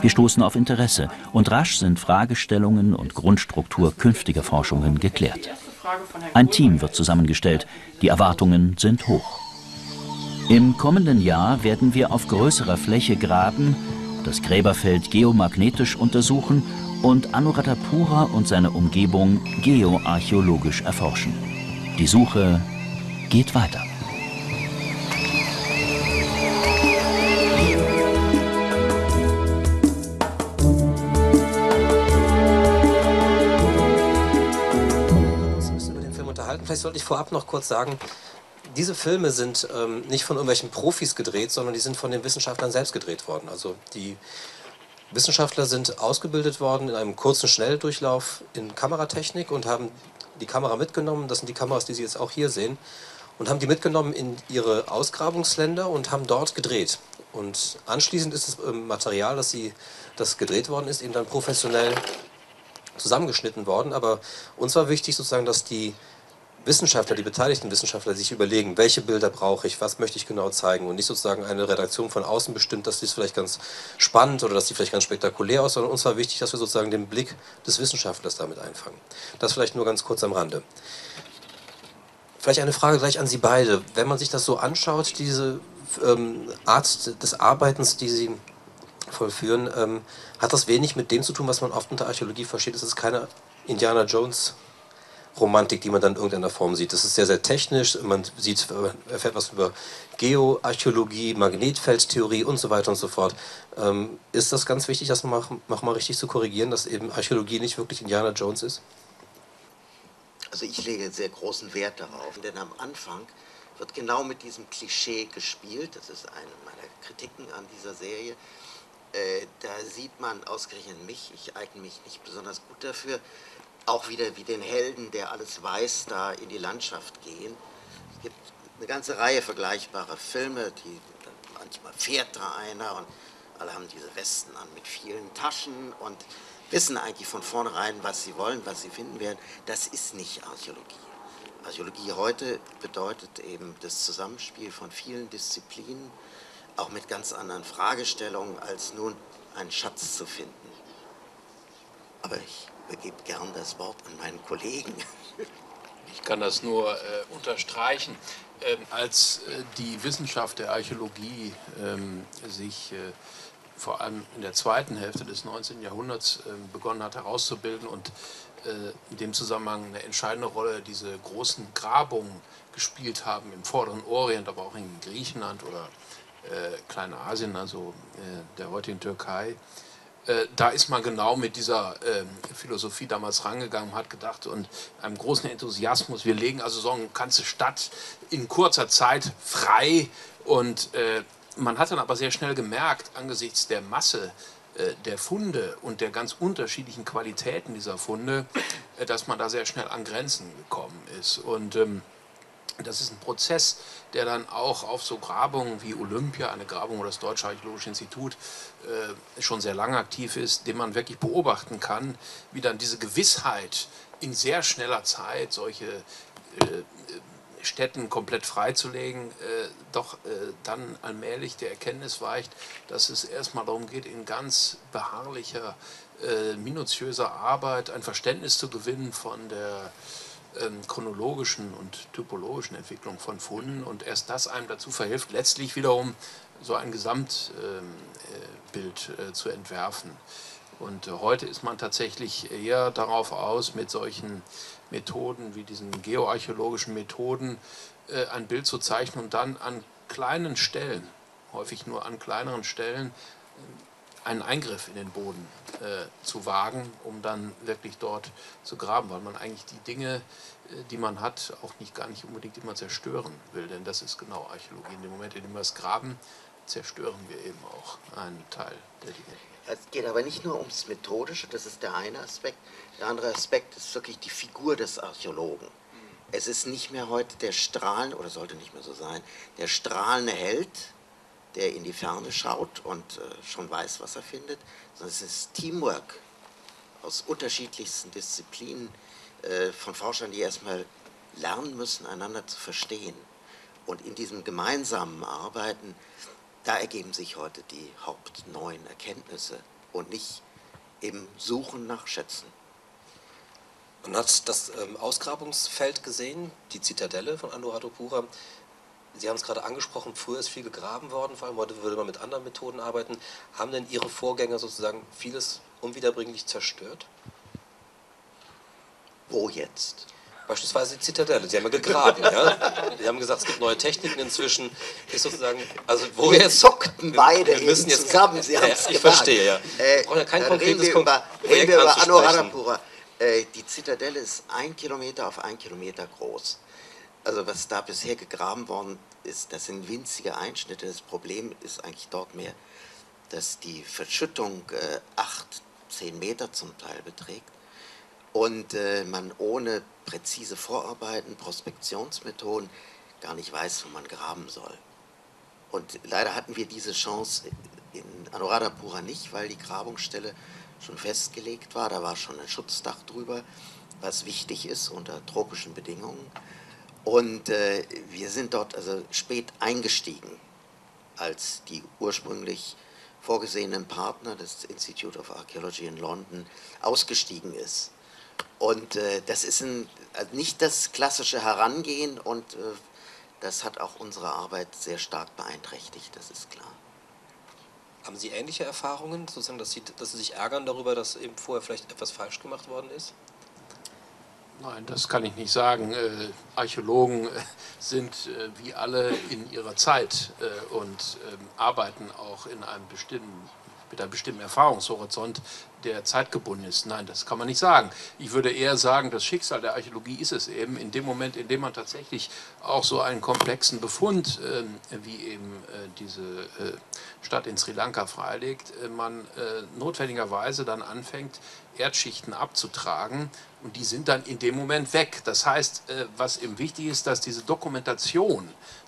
Wir stoßen auf Interesse und rasch sind Fragestellungen und Grundstruktur künftiger Forschungen geklärt. Ein Team wird zusammengestellt, die Erwartungen sind hoch. Im kommenden Jahr werden wir auf größerer Fläche graben, das Gräberfeld geomagnetisch untersuchen und Anuradhapura und seine Umgebung geoarchäologisch erforschen. Die Suche geht weiter. Vielleicht sollte ich vorab noch kurz sagen, diese Filme sind ähm, nicht von irgendwelchen Profis gedreht, sondern die sind von den Wissenschaftlern selbst gedreht worden. Also die Wissenschaftler sind ausgebildet worden in einem kurzen Schnelldurchlauf in Kameratechnik und haben die Kamera mitgenommen. Das sind die Kameras, die Sie jetzt auch hier sehen. Und haben die mitgenommen in ihre Ausgrabungsländer und haben dort gedreht. Und anschließend ist das ähm, Material, das, sie, das gedreht worden ist, eben dann professionell zusammengeschnitten worden. Aber uns war wichtig sozusagen, dass die Wissenschaftler, die beteiligten Wissenschaftler sich überlegen, welche Bilder brauche ich, was möchte ich genau zeigen und nicht sozusagen eine Redaktion von außen bestimmt, dass dies vielleicht ganz spannend oder dass die vielleicht ganz spektakulär aus, sondern uns war wichtig, dass wir sozusagen den Blick des Wissenschaftlers damit einfangen. Das vielleicht nur ganz kurz am Rande. Vielleicht eine Frage gleich an Sie beide. Wenn man sich das so anschaut, diese ähm, Art des Arbeitens, die Sie vollführen, ähm, hat das wenig mit dem zu tun, was man oft unter Archäologie versteht. Es ist keine Indiana Jones Romantik, die man dann in irgendeiner Form sieht. Das ist sehr, sehr technisch. Man sieht, erfährt was über Geoarchäologie, Magnetfeldtheorie und so weiter und so fort. Ähm, ist das ganz wichtig, das noch mal richtig zu korrigieren, dass eben Archäologie nicht wirklich Indiana Jones ist? Also ich lege sehr großen Wert darauf, denn am Anfang wird genau mit diesem Klischee gespielt. Das ist eine meiner Kritiken an dieser Serie. Äh, da sieht man ausgerechnet mich, ich eigne mich nicht besonders gut dafür, auch wieder wie den Helden, der alles weiß, da in die Landschaft gehen. Es gibt eine ganze Reihe vergleichbarer Filme, die manchmal fährt da einer und alle haben diese Westen an mit vielen Taschen und wissen eigentlich von vornherein, was sie wollen, was sie finden werden. Das ist nicht Archäologie. Archäologie heute bedeutet eben das Zusammenspiel von vielen Disziplinen, auch mit ganz anderen Fragestellungen, als nun einen Schatz zu finden. Aber ich übergebe gern das Wort an meinen Kollegen. Ich kann das nur äh, unterstreichen. Ähm, als äh, die Wissenschaft der Archäologie ähm, sich äh, vor allem in der zweiten Hälfte des 19. Jahrhunderts ähm, begonnen hat herauszubilden und äh, in dem Zusammenhang eine entscheidende Rolle diese großen Grabungen gespielt haben im vorderen Orient, aber auch in Griechenland oder äh, Kleinasien, also äh, der heutigen Türkei, da ist man genau mit dieser äh, Philosophie damals rangegangen, hat gedacht und einem großen Enthusiasmus, wir legen also so eine ganze Stadt in kurzer Zeit frei und äh, man hat dann aber sehr schnell gemerkt, angesichts der Masse äh, der Funde und der ganz unterschiedlichen Qualitäten dieser Funde, äh, dass man da sehr schnell an Grenzen gekommen ist. Und ähm, das ist ein Prozess, der dann auch auf so Grabungen wie Olympia, eine Grabung, wo das Deutsche Archäologische Institut äh, schon sehr lange aktiv ist, den man wirklich beobachten kann, wie dann diese Gewissheit in sehr schneller Zeit solche äh, Städten komplett freizulegen, äh, doch äh, dann allmählich der Erkenntnis weicht, dass es erstmal darum geht, in ganz beharrlicher, äh, minutiöser Arbeit ein Verständnis zu gewinnen von der chronologischen und typologischen Entwicklung von Funden und erst das einem dazu verhilft, letztlich wiederum so ein Gesamtbild ähm, äh, zu entwerfen. Und äh, heute ist man tatsächlich eher darauf aus, mit solchen Methoden wie diesen geoarchäologischen Methoden äh, ein Bild zu zeichnen und dann an kleinen Stellen, häufig nur an kleineren Stellen, einen Eingriff in den Boden äh, zu wagen, um dann wirklich dort zu graben, weil man eigentlich die Dinge, äh, die man hat, auch nicht gar nicht unbedingt immer zerstören will, denn das ist genau Archäologie. In dem Moment, in dem wir es graben, zerstören wir eben auch einen Teil der Dinge. Es geht aber nicht nur ums Methodische, das ist der eine Aspekt. Der andere Aspekt ist wirklich die Figur des Archäologen. Es ist nicht mehr heute der strahlende, oder sollte nicht mehr so sein, der strahlende Held, der in die Ferne schaut und äh, schon weiß, was er findet, sondern es ist Teamwork aus unterschiedlichsten Disziplinen äh, von Forschern, die erstmal lernen müssen, einander zu verstehen. Und in diesem gemeinsamen Arbeiten, da ergeben sich heute die hauptneuen Erkenntnisse und nicht im Suchen nach Schätzen. Man hat das ähm, Ausgrabungsfeld gesehen, die Zitadelle von Anuradhapura. Sie haben es gerade angesprochen, früher ist viel gegraben worden, vor allem heute würde man mit anderen Methoden arbeiten. Haben denn Ihre Vorgänger sozusagen vieles unwiederbringlich zerstört? Wo jetzt? Beispielsweise die Zitadelle, Sie haben ja gegraben, ja? Sie haben gesagt, es gibt neue Techniken inzwischen. Ist sozusagen, also wo wir jetzt zuckten beide wir müssen jetzt zusammen. Sie ja, haben es ich gemacht. verstehe ja. Äh, brauchen ja kein dann konkretes reden wir über, reden wir über. Anuradhapura. Äh, die Zitadelle ist ein Kilometer auf ein Kilometer groß. Also was da bisher gegraben worden ist, das sind winzige Einschnitte. Das Problem ist eigentlich dort mehr, dass die Verschüttung äh, acht, zehn Meter zum Teil beträgt und äh, man ohne präzise Vorarbeiten, Prospektionsmethoden gar nicht weiß, wo man graben soll. Und leider hatten wir diese Chance in Anuradhapura nicht, weil die Grabungsstelle schon festgelegt war. Da war schon ein Schutzdach drüber, was wichtig ist unter tropischen Bedingungen. Und äh, wir sind dort also spät eingestiegen, als die ursprünglich vorgesehenen Partner des Institute of Archaeology in London ausgestiegen ist. Und äh, das ist ein, also nicht das klassische Herangehen und äh, das hat auch unsere Arbeit sehr stark beeinträchtigt, das ist klar. Haben Sie ähnliche Erfahrungen, sozusagen, dass Sie, dass Sie sich ärgern darüber, dass eben vorher vielleicht etwas falsch gemacht worden ist? Nein, das kann ich nicht sagen. Äh, Archäologen äh, sind äh, wie alle in ihrer Zeit äh, und ähm, arbeiten auch in einem bestimmten, mit einem bestimmten Erfahrungshorizont, der zeitgebunden ist. Nein, das kann man nicht sagen. Ich würde eher sagen, das Schicksal der Archäologie ist es eben, in dem Moment, in dem man tatsächlich auch so einen komplexen Befund, ähm, wie eben äh, diese äh, Stadt in Sri Lanka freilegt, äh, man äh, notwendigerweise dann anfängt, Erdschichten abzutragen und die sind dann in dem Moment weg. Das heißt, äh, was eben wichtig ist, dass diese Dokumentation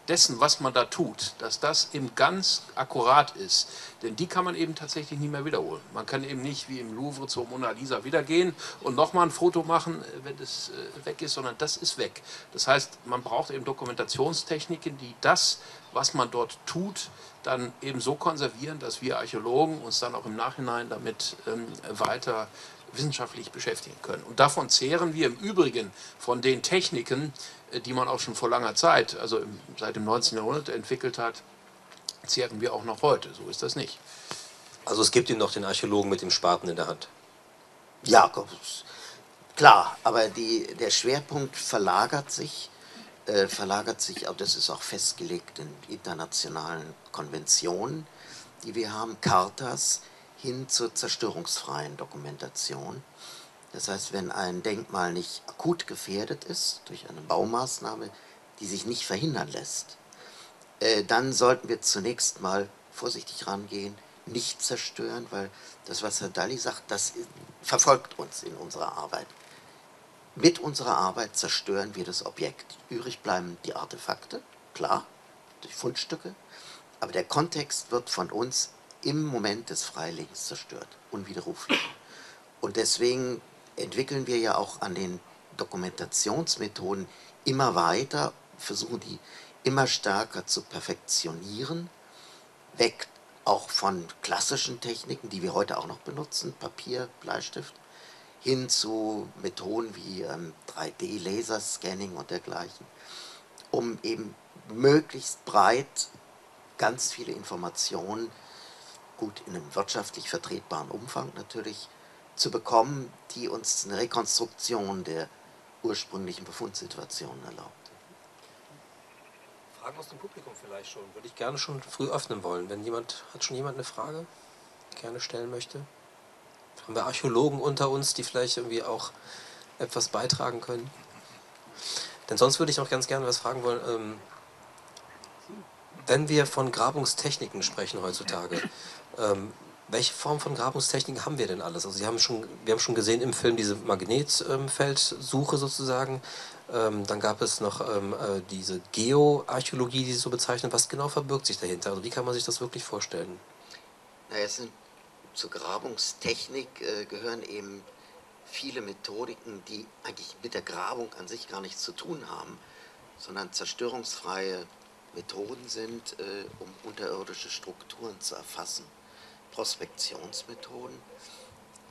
dessen, was man da tut, dass das eben ganz akkurat ist. Denn die kann man eben tatsächlich nicht mehr wiederholen. Man kann eben nicht wie im Louvre zur Mona Lisa wieder gehen und nochmal ein Foto machen, äh, wenn es äh, weg ist, sondern das ist weg. Das heißt, man braucht eben Dokumentationstechniken, die das, was man dort tut, dann eben so konservieren, dass wir Archäologen uns dann auch im Nachhinein damit ähm, weiter wissenschaftlich beschäftigen können. Und davon zehren wir im Übrigen von den Techniken, äh, die man auch schon vor langer Zeit, also seit dem 19. Jahrhundert entwickelt hat, zehren wir auch noch heute. So ist das nicht. Also es gibt ihn noch den Archäologen mit dem Spaten in der Hand. Ja, klar, aber die, der Schwerpunkt verlagert sich, äh, verlagert sich, aber das ist auch festgelegt in internationalen Konventionen, die wir haben, Chartas, hin zur zerstörungsfreien Dokumentation. Das heißt, wenn ein Denkmal nicht akut gefährdet ist durch eine Baumaßnahme, die sich nicht verhindern lässt, äh, dann sollten wir zunächst mal vorsichtig rangehen, nicht zerstören, weil das, was Herr Dalli sagt, das verfolgt uns in unserer Arbeit. Mit unserer Arbeit zerstören wir das Objekt. Übrig bleiben die Artefakte, klar, die Fundstücke, aber der Kontext wird von uns im Moment des Freilegens zerstört, unwiderruflich. Und deswegen entwickeln wir ja auch an den Dokumentationsmethoden immer weiter, versuchen die immer stärker zu perfektionieren, weg auch von klassischen Techniken, die wir heute auch noch benutzen, Papier, Bleistift, hin zu Methoden wie ähm, 3D-Laserscanning und dergleichen, um eben möglichst breit ganz viele Informationen, gut in einem wirtschaftlich vertretbaren Umfang natürlich, zu bekommen, die uns eine Rekonstruktion der ursprünglichen Befundsituationen erlaubt. Fragen aus dem Publikum vielleicht schon. Würde ich gerne schon früh öffnen wollen. Wenn jemand, hat schon jemand eine Frage, gerne stellen möchte? Haben wir Archäologen unter uns, die vielleicht irgendwie auch etwas beitragen können? Denn sonst würde ich auch ganz gerne was fragen wollen. Ähm, wenn wir von Grabungstechniken sprechen heutzutage, ähm, welche Form von Grabungstechniken haben wir denn alles? Also Sie haben schon, wir haben schon gesehen im Film diese Magnetfeldsuche sozusagen. Ähm, dann gab es noch ähm, äh, diese Geoarchäologie, die Sie so bezeichnen. Was genau verbirgt sich dahinter? Also wie kann man sich das wirklich vorstellen? Naja, es sind, zur Grabungstechnik äh, gehören eben viele Methodiken, die eigentlich mit der Grabung an sich gar nichts zu tun haben, sondern zerstörungsfreie Methoden sind, äh, um unterirdische Strukturen zu erfassen, Prospektionsmethoden.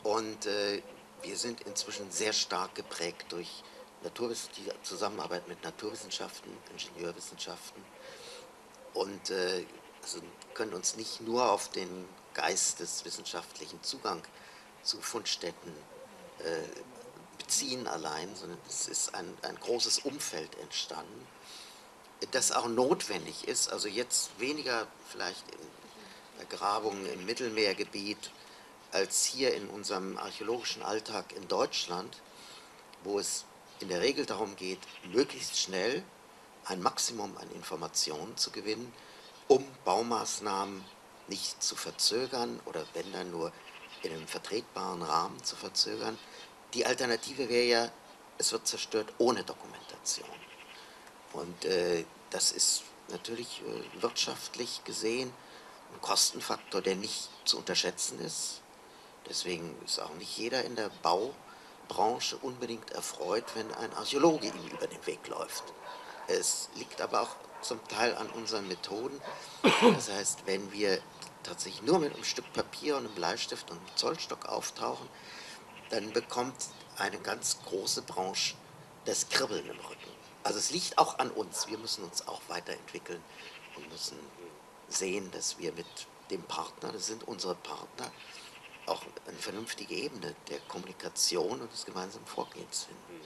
Und äh, wir sind inzwischen sehr stark geprägt durch Naturwiss die Zusammenarbeit mit Naturwissenschaften, Ingenieurwissenschaften und äh, also können uns nicht nur auf den geisteswissenschaftlichen Zugang zu Fundstätten äh, beziehen allein, sondern es ist ein, ein großes Umfeld entstanden das auch notwendig ist, also jetzt weniger vielleicht in der Grabung im Mittelmeergebiet als hier in unserem archäologischen Alltag in Deutschland, wo es in der Regel darum geht, möglichst schnell ein Maximum an Informationen zu gewinnen, um Baumaßnahmen nicht zu verzögern oder wenn dann nur in einem vertretbaren Rahmen zu verzögern. Die Alternative wäre ja, es wird zerstört ohne Dokumentation. Und äh, das ist natürlich äh, wirtschaftlich gesehen ein Kostenfaktor, der nicht zu unterschätzen ist. Deswegen ist auch nicht jeder in der Baubranche unbedingt erfreut, wenn ein Archäologe ihm über den Weg läuft. Es liegt aber auch zum Teil an unseren Methoden. Das heißt, wenn wir tatsächlich nur mit einem Stück Papier und einem Bleistift und einem Zollstock auftauchen, dann bekommt eine ganz große Branche das Kribbeln im Rücken. Also es liegt auch an uns. Wir müssen uns auch weiterentwickeln und müssen sehen, dass wir mit dem Partner, das sind unsere Partner, auch eine vernünftige Ebene der Kommunikation und des gemeinsamen Vorgehens finden.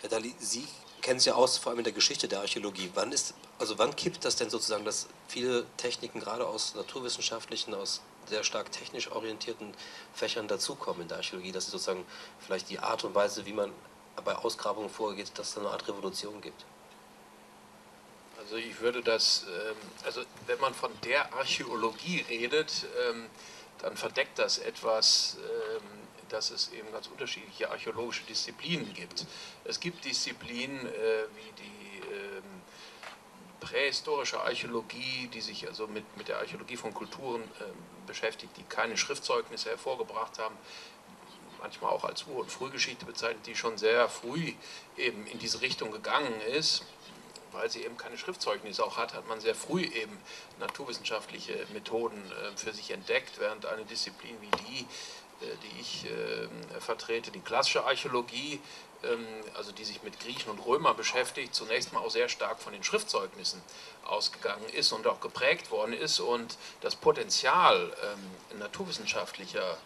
Herr Dali, Sie kennen es ja aus, vor allem in der Geschichte der Archäologie. Wann ist, also wann kippt das denn sozusagen, dass viele Techniken gerade aus naturwissenschaftlichen, aus sehr stark technisch orientierten Fächern dazukommen in der Archäologie, dass sozusagen vielleicht die Art und Weise, wie man bei Ausgrabungen vorgeht, dass es eine Art Revolution gibt? Also ich würde das, ähm, also wenn man von der Archäologie redet, ähm, dann verdeckt das etwas, ähm, dass es eben ganz unterschiedliche archäologische Disziplinen gibt. Es gibt Disziplinen äh, wie die prähistorische Archäologie, die sich also mit, mit der Archäologie von Kulturen beschäftigt, die keine Schriftzeugnisse hervorgebracht haben, manchmal auch als Ur- und Frühgeschichte bezeichnet, die schon sehr früh eben in diese Richtung gegangen ist. Weil sie eben keine Schriftzeugnisse auch hat, hat man sehr früh eben naturwissenschaftliche Methoden äh, für sich entdeckt, während eine Disziplin wie die, äh, die ich äh, vertrete, die klassische Archäologie, ähm, also die sich mit Griechen und Römern beschäftigt, zunächst mal auch sehr stark von den Schriftzeugnissen ausgegangen ist und auch geprägt worden ist und das Potenzial ähm, naturwissenschaftlicher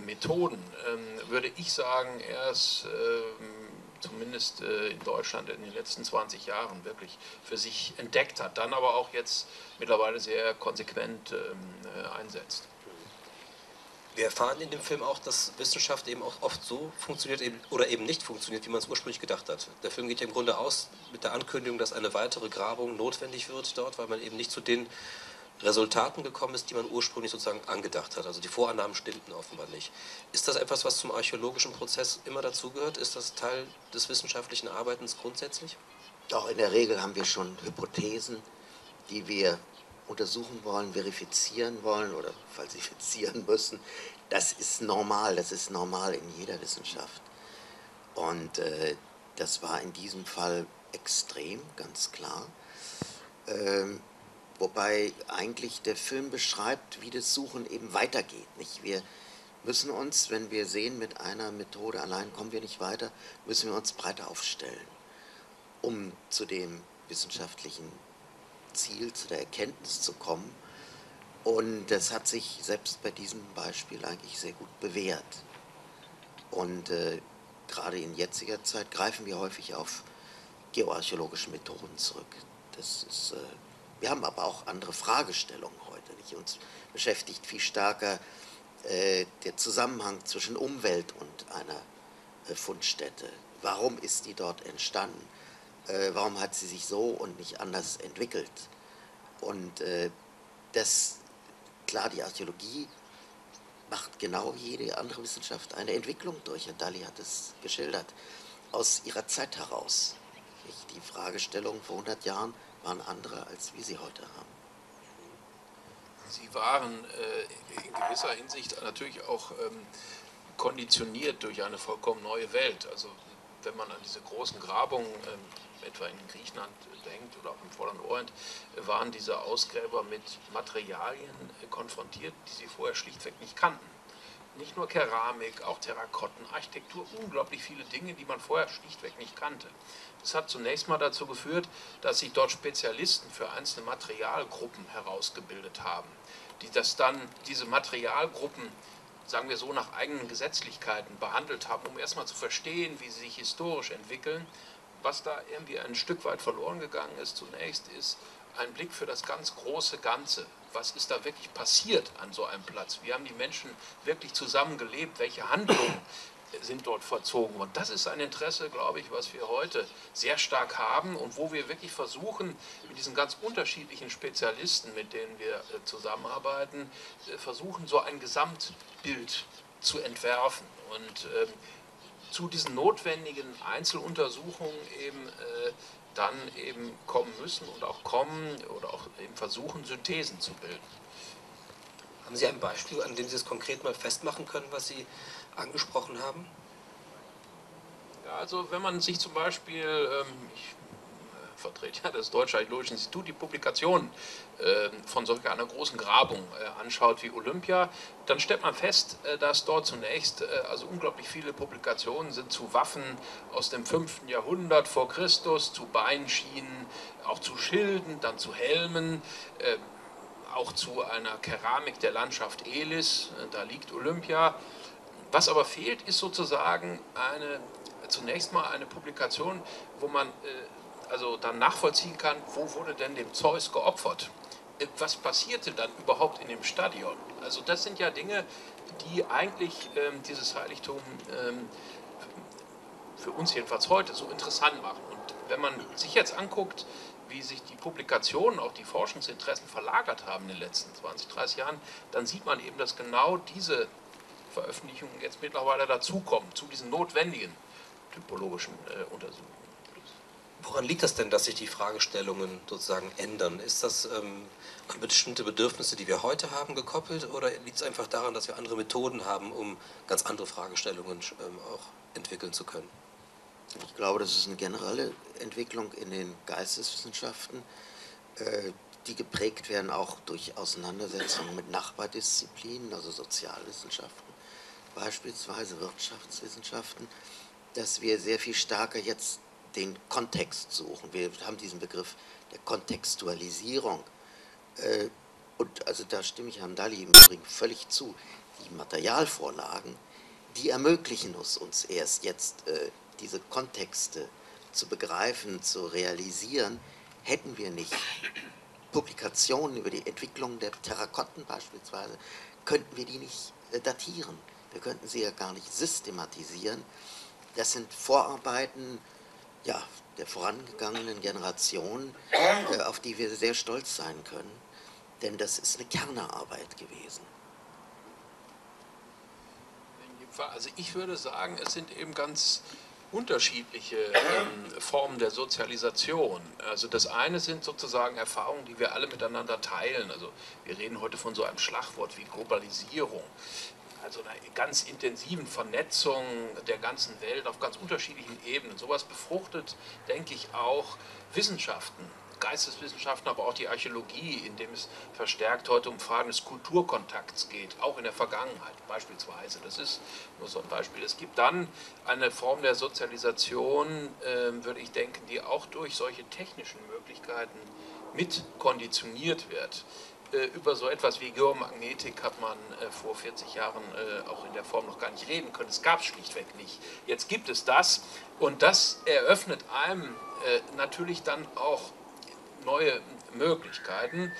Methoden, ähm, würde ich sagen, erst ähm, zumindest äh, in Deutschland in den letzten 20 Jahren wirklich für sich entdeckt hat, dann aber auch jetzt mittlerweile sehr konsequent ähm, äh, einsetzt. Wir erfahren in dem Film auch, dass Wissenschaft eben auch oft so funktioniert oder eben nicht funktioniert, wie man es ursprünglich gedacht hat. Der Film geht ja im Grunde aus mit der Ankündigung, dass eine weitere Grabung notwendig wird dort, weil man eben nicht zu den Resultaten gekommen ist, die man ursprünglich sozusagen angedacht hat. Also die Vorannahmen stimmten offenbar nicht. Ist das etwas, was zum archäologischen Prozess immer dazugehört? Ist das Teil des wissenschaftlichen Arbeitens grundsätzlich? Auch in der Regel haben wir schon Hypothesen, die wir untersuchen wollen, verifizieren wollen oder falsifizieren müssen. Das ist normal, das ist normal in jeder Wissenschaft. Und äh, das war in diesem Fall extrem, ganz klar. Ähm, wobei eigentlich der Film beschreibt, wie das Suchen eben weitergeht. Nicht? Wir müssen uns, wenn wir sehen, mit einer Methode allein kommen wir nicht weiter, müssen wir uns breiter aufstellen, um zu dem wissenschaftlichen Ziel, zu der Erkenntnis zu kommen. Und das hat sich selbst bei diesem Beispiel eigentlich sehr gut bewährt. Und äh, gerade in jetziger Zeit greifen wir häufig auf geoarchäologische Methoden zurück. Das ist, äh, wir haben aber auch andere Fragestellungen heute. Nicht? Uns beschäftigt viel stärker äh, der Zusammenhang zwischen Umwelt und einer äh, Fundstätte. Warum ist die dort entstanden? Äh, warum hat sie sich so und nicht anders entwickelt? Und äh, das, klar, die Archäologie macht genau wie jede andere Wissenschaft eine Entwicklung durch. Und Dali hat es geschildert, aus ihrer Zeit heraus. Die Fragestellungen vor 100 Jahren waren andere, als wir sie heute haben. Sie waren äh, in gewisser Hinsicht natürlich auch ähm, konditioniert durch eine vollkommen neue Welt. Also wenn man an diese großen Grabungen ähm, etwa in Griechenland denkt oder auch im Vorderen Orient, waren diese Ausgräber mit Materialien konfrontiert, die sie vorher schlichtweg nicht kannten. Nicht nur Keramik, auch Terrakotten, Architektur, unglaublich viele Dinge, die man vorher schlichtweg nicht kannte. Das hat zunächst mal dazu geführt, dass sich dort Spezialisten für einzelne Materialgruppen herausgebildet haben, die das dann, diese Materialgruppen sagen wir so, nach eigenen Gesetzlichkeiten behandelt haben, um erstmal zu verstehen, wie sie sich historisch entwickeln was da irgendwie ein Stück weit verloren gegangen ist zunächst, ist ein Blick für das ganz große Ganze. Was ist da wirklich passiert an so einem Platz? Wie haben die Menschen wirklich zusammengelebt? Welche Handlungen sind dort verzogen? Und das ist ein Interesse, glaube ich, was wir heute sehr stark haben und wo wir wirklich versuchen, mit diesen ganz unterschiedlichen Spezialisten, mit denen wir äh, zusammenarbeiten, äh, versuchen, so ein Gesamtbild zu entwerfen. Und ähm, zu diesen notwendigen Einzeluntersuchungen eben äh, dann eben kommen müssen und auch kommen oder auch eben versuchen, Synthesen zu bilden. Haben Sie ein Beispiel, an dem Sie es konkret mal festmachen können, was Sie angesprochen haben? Ja, also wenn man sich zum Beispiel, ähm, ich vertrete ja das Deutsche Archäologische Institut, die Publikation äh, von solch einer großen Grabung äh, anschaut wie Olympia, dann stellt man fest, äh, dass dort zunächst äh, also unglaublich viele Publikationen sind zu Waffen aus dem 5. Jahrhundert vor Christus, zu Beinschienen, auch zu Schilden, dann zu Helmen, äh, auch zu einer Keramik der Landschaft Elis, äh, da liegt Olympia. Was aber fehlt, ist sozusagen eine, zunächst mal eine Publikation, wo man also dann nachvollziehen kann, wo wurde denn dem Zeus geopfert? Äh, was passierte dann überhaupt in dem Stadion? Also das sind ja Dinge, die eigentlich ähm, dieses Heiligtum ähm, für uns jedenfalls heute so interessant machen. Und wenn man sich jetzt anguckt, wie sich die Publikationen, auch die Forschungsinteressen verlagert haben in den letzten 20, 30 Jahren, dann sieht man eben, dass genau diese Veröffentlichungen jetzt mittlerweile dazukommen, zu diesen notwendigen typologischen äh, Untersuchungen. Woran liegt das denn, dass sich die Fragestellungen sozusagen ändern? Ist das ähm, an bestimmte Bedürfnisse, die wir heute haben, gekoppelt oder liegt es einfach daran, dass wir andere Methoden haben, um ganz andere Fragestellungen ähm, auch entwickeln zu können? Ich glaube, das ist eine generelle Entwicklung in den Geisteswissenschaften, äh, die geprägt werden auch durch Auseinandersetzungen mit Nachbardisziplinen, also Sozialwissenschaften, beispielsweise Wirtschaftswissenschaften, dass wir sehr viel stärker jetzt den Kontext suchen. Wir haben diesen Begriff der Kontextualisierung. Äh, und also da stimme ich Herrn Dalli im Übrigen völlig zu. Die Materialvorlagen, die ermöglichen es uns erst jetzt, äh, diese Kontexte zu begreifen, zu realisieren, hätten wir nicht Publikationen über die Entwicklung der Terrakotten beispielsweise, könnten wir die nicht äh, datieren. Wir könnten sie ja gar nicht systematisieren. Das sind Vorarbeiten, ja, der vorangegangenen Generation, äh, auf die wir sehr stolz sein können. denn das ist eine Kernerarbeit gewesen. Also ich würde sagen, es sind eben ganz unterschiedliche ähm, Formen der Sozialisation. Also das eine sind sozusagen Erfahrungen, die wir alle miteinander teilen. Also wir reden heute von so einem Schlagwort wie Globalisierung. Also einer ganz intensiven Vernetzung der ganzen Welt auf ganz unterschiedlichen Ebenen. Sowas befruchtet, denke ich, auch Wissenschaften. Geisteswissenschaften, aber auch die Archäologie, in dem es verstärkt heute um Fragen des Kulturkontakts geht, auch in der Vergangenheit beispielsweise. Das ist nur so ein Beispiel. Es gibt dann eine Form der Sozialisation, äh, würde ich denken, die auch durch solche technischen Möglichkeiten mit konditioniert wird. Äh, über so etwas wie Geomagnetik hat man äh, vor 40 Jahren äh, auch in der Form noch gar nicht reden können. Es gab es schlichtweg nicht. Jetzt gibt es das und das eröffnet einem natürlich dann auch neue Möglichkeiten.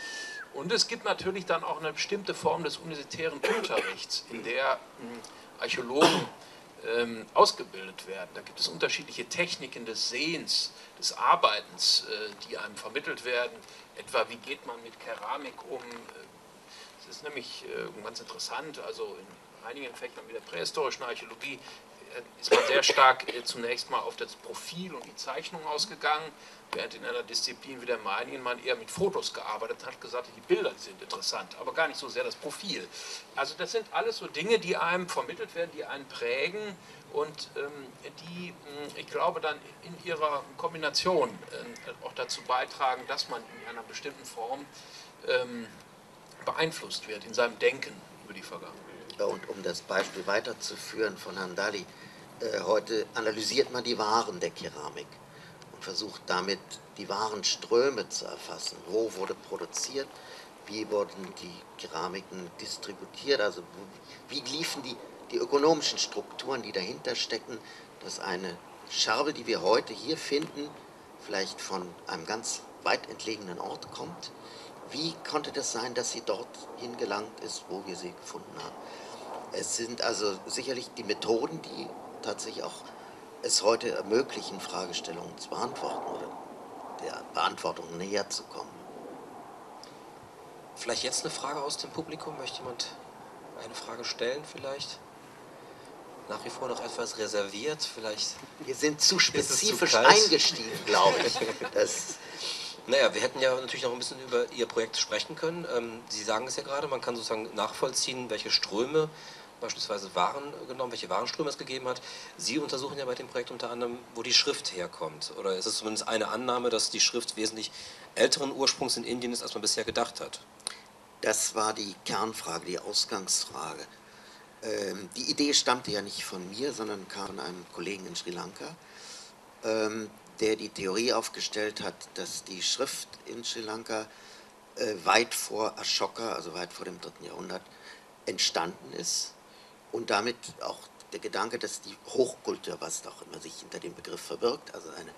Und es gibt natürlich dann auch eine bestimmte Form des universitären Unterrichts, in der hm, Archäologen ähm, ausgebildet werden. Da gibt es unterschiedliche Techniken des Sehens, des Arbeitens, äh, die einem vermittelt werden. Etwa, wie geht man mit Keramik um? Es ist nämlich äh, ganz interessant, also in einigen Fächern wie der prähistorischen Archäologie ist man sehr stark äh, zunächst mal auf das Profil und die Zeichnung ausgegangen, während in einer Disziplin wie der meinigen man eher mit Fotos gearbeitet hat, gesagt, die Bilder sind interessant, aber gar nicht so sehr das Profil. Also das sind alles so Dinge, die einem vermittelt werden, die einen prägen und ähm, die, hm, ich glaube, dann in ihrer Kombination äh, auch dazu beitragen, dass man in einer bestimmten Form ähm, beeinflusst wird in seinem Denken über die Vergangenheit. Und um das Beispiel weiterzuführen von Herrn Dali, äh, heute analysiert man die Waren der Keramik und versucht damit die Warenströme zu erfassen. Wo wurde produziert, wie wurden die Keramiken distributiert, also wie liefen die, die ökonomischen Strukturen, die dahinter stecken, dass eine Scherbe, die wir heute hier finden, vielleicht von einem ganz weit entlegenen Ort kommt. Wie konnte das sein, dass sie dort hingelangt ist, wo wir sie gefunden haben? Es sind also sicherlich die Methoden, die tatsächlich auch es heute ermöglichen, Fragestellungen zu beantworten oder der Beantwortung näher zu kommen. Vielleicht jetzt eine Frage aus dem Publikum? Möchte jemand eine Frage stellen vielleicht? Nach wie vor noch etwas reserviert, vielleicht. Wir sind zu spezifisch zu eingestiegen, glaube ich. Das naja, wir hätten ja natürlich noch ein bisschen über Ihr Projekt sprechen können. Ähm, Sie sagen es ja gerade, man kann sozusagen nachvollziehen, welche Ströme beispielsweise Waren genommen, welche Warenströme es gegeben hat. Sie untersuchen ja bei dem Projekt unter anderem, wo die Schrift herkommt. Oder ist es zumindest eine Annahme, dass die Schrift wesentlich älteren Ursprungs in Indien ist, als man bisher gedacht hat? Das war die Kernfrage, die Ausgangsfrage. Ähm, die Idee stammte ja nicht von mir, sondern kam von einem Kollegen in Sri Lanka, ähm, der die Theorie aufgestellt hat, dass die Schrift in Sri Lanka äh, weit vor Ashoka, also weit vor dem dritten Jahrhundert, entstanden ist und damit auch der Gedanke, dass die Hochkultur, was auch immer sich hinter dem Begriff verbirgt, also eine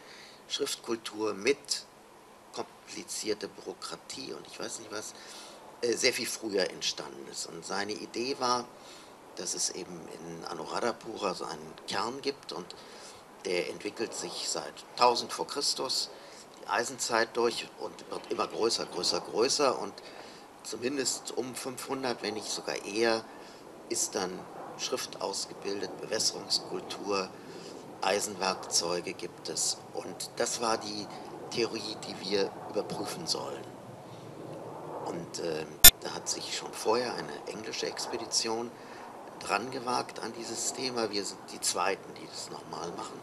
Schriftkultur mit komplizierter Bürokratie und ich weiß nicht was, äh, sehr viel früher entstanden ist. Und seine Idee war, dass es eben in Anuradhapura so einen Kern gibt und der entwickelt sich seit 1000 vor Christus, die Eisenzeit durch und wird immer größer, größer, größer und zumindest um 500, wenn nicht sogar eher, ist dann Schrift ausgebildet, Bewässerungskultur, Eisenwerkzeuge gibt es. Und das war die Theorie, die wir überprüfen sollen. Und äh, da hat sich schon vorher eine englische Expedition dran gewagt an dieses Thema. Wir sind die Zweiten, die das nochmal machen.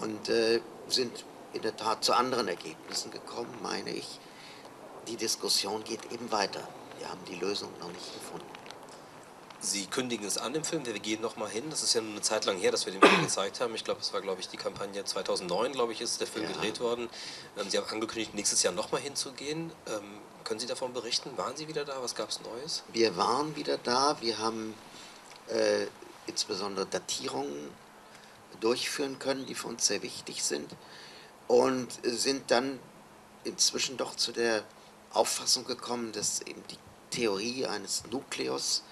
Und äh, sind in der Tat zu anderen Ergebnissen gekommen, meine ich. Die Diskussion geht eben weiter. Wir haben die Lösung noch nicht gefunden. Sie kündigen es an im Film, wir gehen nochmal hin. Das ist ja eine Zeit lang her, dass wir den Film gezeigt haben. Ich glaube, es war, glaube ich, die Kampagne 2009, glaube ich, ist der Film ja. gedreht worden. Ähm, Sie haben angekündigt, nächstes Jahr nochmal hinzugehen. Ähm, können Sie davon berichten? Waren Sie wieder da? Was gab es Neues? Wir waren wieder da. Wir haben äh, insbesondere Datierungen durchführen können, die für uns sehr wichtig sind. Und sind dann inzwischen doch zu der Auffassung gekommen, dass eben die Theorie eines Nukleus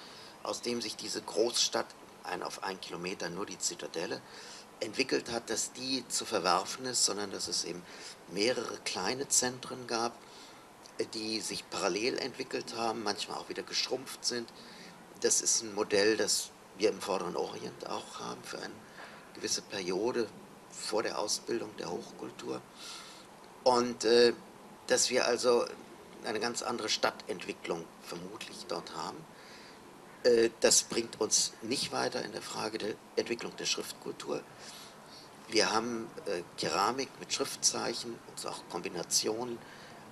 aus dem sich diese Großstadt, ein auf ein Kilometer nur die Zitadelle, entwickelt hat, dass die zu verwerfen ist, sondern dass es eben mehrere kleine Zentren gab, die sich parallel entwickelt haben, manchmal auch wieder geschrumpft sind. Das ist ein Modell, das wir im Vorderen Orient auch haben für eine gewisse Periode vor der Ausbildung der Hochkultur. Und äh, dass wir also eine ganz andere Stadtentwicklung vermutlich dort haben. Äh, das bringt uns nicht weiter in der Frage der Entwicklung der Schriftkultur. Wir haben äh, Keramik mit Schriftzeichen und auch Kombinationen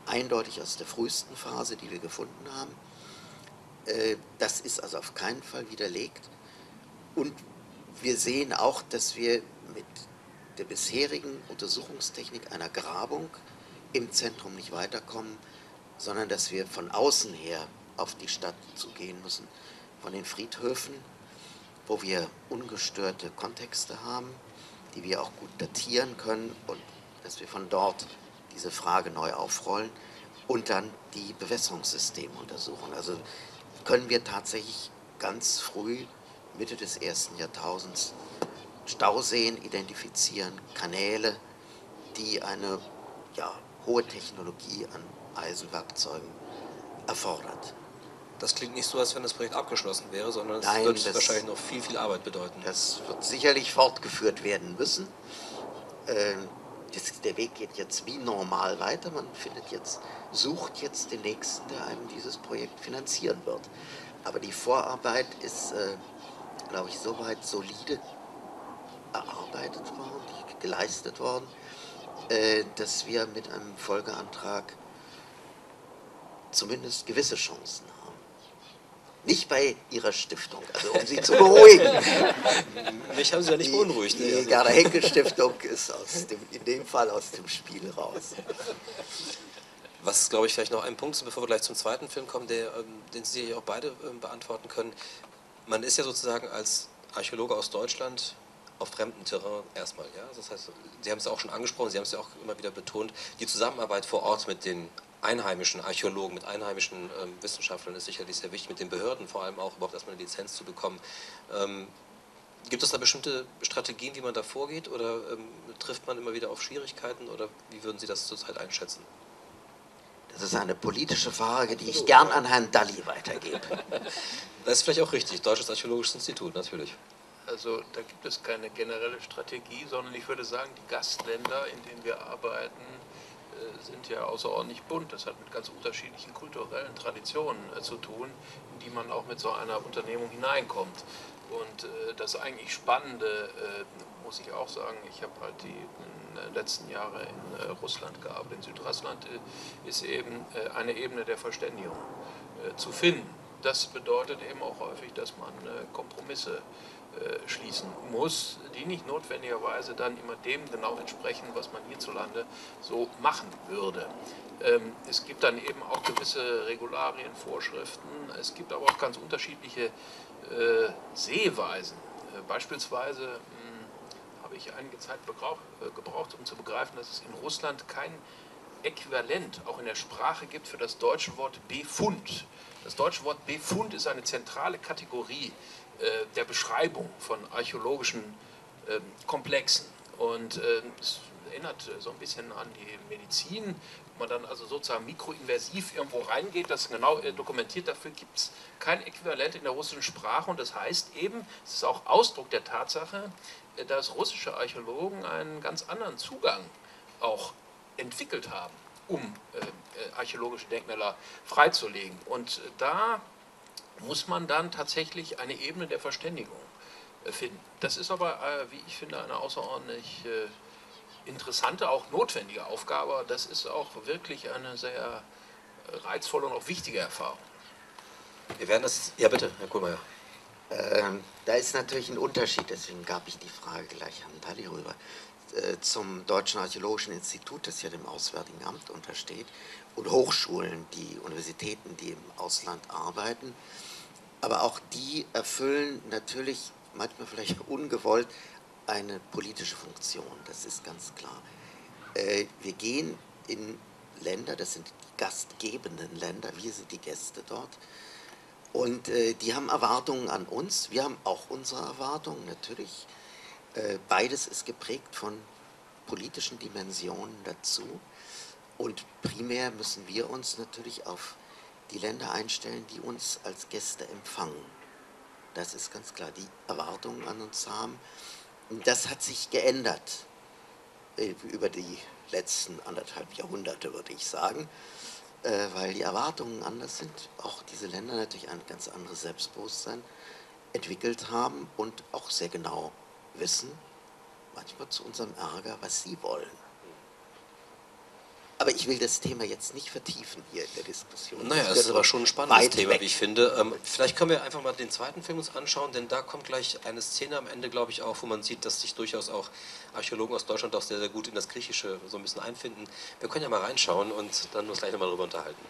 eindeutig aus der frühesten Phase, die wir gefunden haben. Äh, das ist also auf keinen Fall widerlegt. Und wir sehen auch, dass wir mit der bisherigen Untersuchungstechnik einer Grabung im Zentrum nicht weiterkommen, sondern dass wir von außen her auf die Stadt zugehen müssen, von den Friedhöfen, wo wir ungestörte Kontexte haben, die wir auch gut datieren können und dass wir von dort diese Frage neu aufrollen und dann die Bewässerungssysteme untersuchen. Also können wir tatsächlich ganz früh, Mitte des ersten Jahrtausends, Stauseen identifizieren, Kanäle, die eine ja, hohe Technologie an Eisenwerkzeugen erfordert. Das klingt nicht so, als wenn das Projekt abgeschlossen wäre, sondern es Nein, wird das- wahrscheinlich noch viel, viel Arbeit bedeuten. Das wird sicherlich fortgeführt werden müssen. Ähm, das, der Weg geht jetzt wie normal weiter. Man findet jetzt, sucht jetzt den nächsten, der einem dieses Projekt finanzieren wird. Aber die Vorarbeit ist, äh, glaube ich, soweit solide erarbeitet worden, geleistet worden, äh, dass wir mit einem Folgeantrag zumindest gewisse Chancen haben. Nicht bei Ihrer Stiftung, also um Sie zu beruhigen. Mich haben Sie ja nicht beunruhigt. Die, ne? die Also- Gerda Henkel Stiftung ist dem, in dem Fall aus dem Spiel raus. Was, glaube ich, vielleicht noch ein Punkt ist, bevor wir gleich zum zweiten Film kommen, der, ähm, den Sie auch beide ähm, beantworten können. Man ist ja sozusagen als Archäologe aus Deutschland auf fremdem Terrain erstmal. Ja? Das heißt, Sie haben es ja auch schon angesprochen, Sie haben es ja auch immer wieder betont, die Zusammenarbeit vor Ort mit den einheimischen Archäologen, mit einheimischen ähm, Wissenschaftlern ist sicherlich sehr wichtig, mit den Behörden vor allem auch, überhaupt erstmal eine Lizenz zu bekommen. Ähm, Gibt es da bestimmte Strategien, wie man da vorgeht oder ähm, trifft man immer wieder auf Schwierigkeiten oder wie würden Sie das zurzeit einschätzen? Das ist eine politische Frage, die ich gern an Herrn Dalli weitergebe. Das ist vielleicht auch richtig. Deutsches Archäologisches Institut, natürlich. Also da gibt es keine generelle Strategie, sondern ich würde sagen, die Gastländer, in denen wir arbeiten, sind ja außerordentlich bunt. Das hat mit ganz unterschiedlichen kulturellen Traditionen äh, zu tun, in die man auch mit so einer Unternehmung hineinkommt. Und äh, das eigentlich Spannende, äh, muss ich auch sagen, ich habe halt die äh, letzten Jahre in äh, Russland gearbeitet, in Südrussland, äh, ist eben äh, eine Ebene der Verständigung äh, zu finden. Das bedeutet eben auch häufig, dass man äh, Kompromisse äh, schließen muss, die nicht notwendigerweise dann immer dem genau entsprechen, was man hierzulande so machen würde. Ähm, es gibt dann eben auch gewisse Regularien, Vorschriften. Es gibt aber auch ganz unterschiedliche äh, Sehweisen. Äh, beispielsweise mh, habe ich einige Zeit äh, gebraucht, um zu begreifen, dass es in Russland kein Äquivalent auch in der Sprache gibt für das deutsche Wort Befund. Das deutsche Wort Befund ist eine zentrale Kategorie äh, der Beschreibung von archäologischen ähm, Komplexen. Und äh, es erinnert äh, so ein bisschen an die Medizin, wo man dann also sozusagen mikroinversiv irgendwo reingeht, das genau äh, dokumentiert. Dafür gibt es kein Äquivalent in der russischen Sprache. Und das heißt eben, es ist auch Ausdruck der Tatsache, äh, dass russische Archäologen einen ganz anderen Zugang auch entwickelt haben, um äh, äh, archäologische Denkmäler freizulegen. Und äh, da muss man dann tatsächlich eine Ebene der Verständigung äh, finden. Das ist aber, äh, wie ich finde, eine außerordentlich äh, interessante, auch notwendige Aufgabe. Das ist auch wirklich eine sehr reizvolle und auch wichtige Erfahrung. Wir werden das. Ja, bitte, Herr Kohlmeier. Ähm, da ist natürlich ein Unterschied, deswegen gab ich die Frage gleich an Dalli rüber, äh, zum Deutschen Archäologischen Institut, das ja dem Auswärtigen Amt untersteht, und Hochschulen, die Universitäten, die im Ausland arbeiten. Aber auch die erfüllen natürlich manchmal vielleicht ungewollt eine politische Funktion, das ist ganz klar. Äh, wir gehen in Länder, das sind die gastgebenden Länder, wir sind die Gäste dort. Und äh, die haben Erwartungen an uns, wir haben auch unsere Erwartungen natürlich. Äh, beides ist geprägt von politischen Dimensionen dazu. Und primär müssen wir uns natürlich auf die Länder einstellen, die uns als Gäste empfangen. Das ist ganz klar, die Erwartungen an uns haben. Das hat sich geändert äh, über die letzten anderthalb Jahrhunderte, würde ich sagen, äh, weil die Erwartungen anders sind. Auch diese Länder natürlich ein ganz anderes Selbstbewusstsein entwickelt haben und auch sehr genau wissen, manchmal zu unserem Ärger, was sie wollen. Aber ich will das Thema jetzt nicht vertiefen hier in der Diskussion. Naja, das ist aber schon ein spannendes Thema, weg. wie ich finde. Ähm, vielleicht können wir einfach mal den zweiten Film uns anschauen, denn da kommt gleich eine Szene am Ende, glaube ich, auch, wo man sieht, dass sich durchaus auch Archäologen aus Deutschland auch sehr, sehr gut in das Griechische so ein bisschen einfinden. Wir können ja mal reinschauen und dann uns gleich nochmal darüber unterhalten.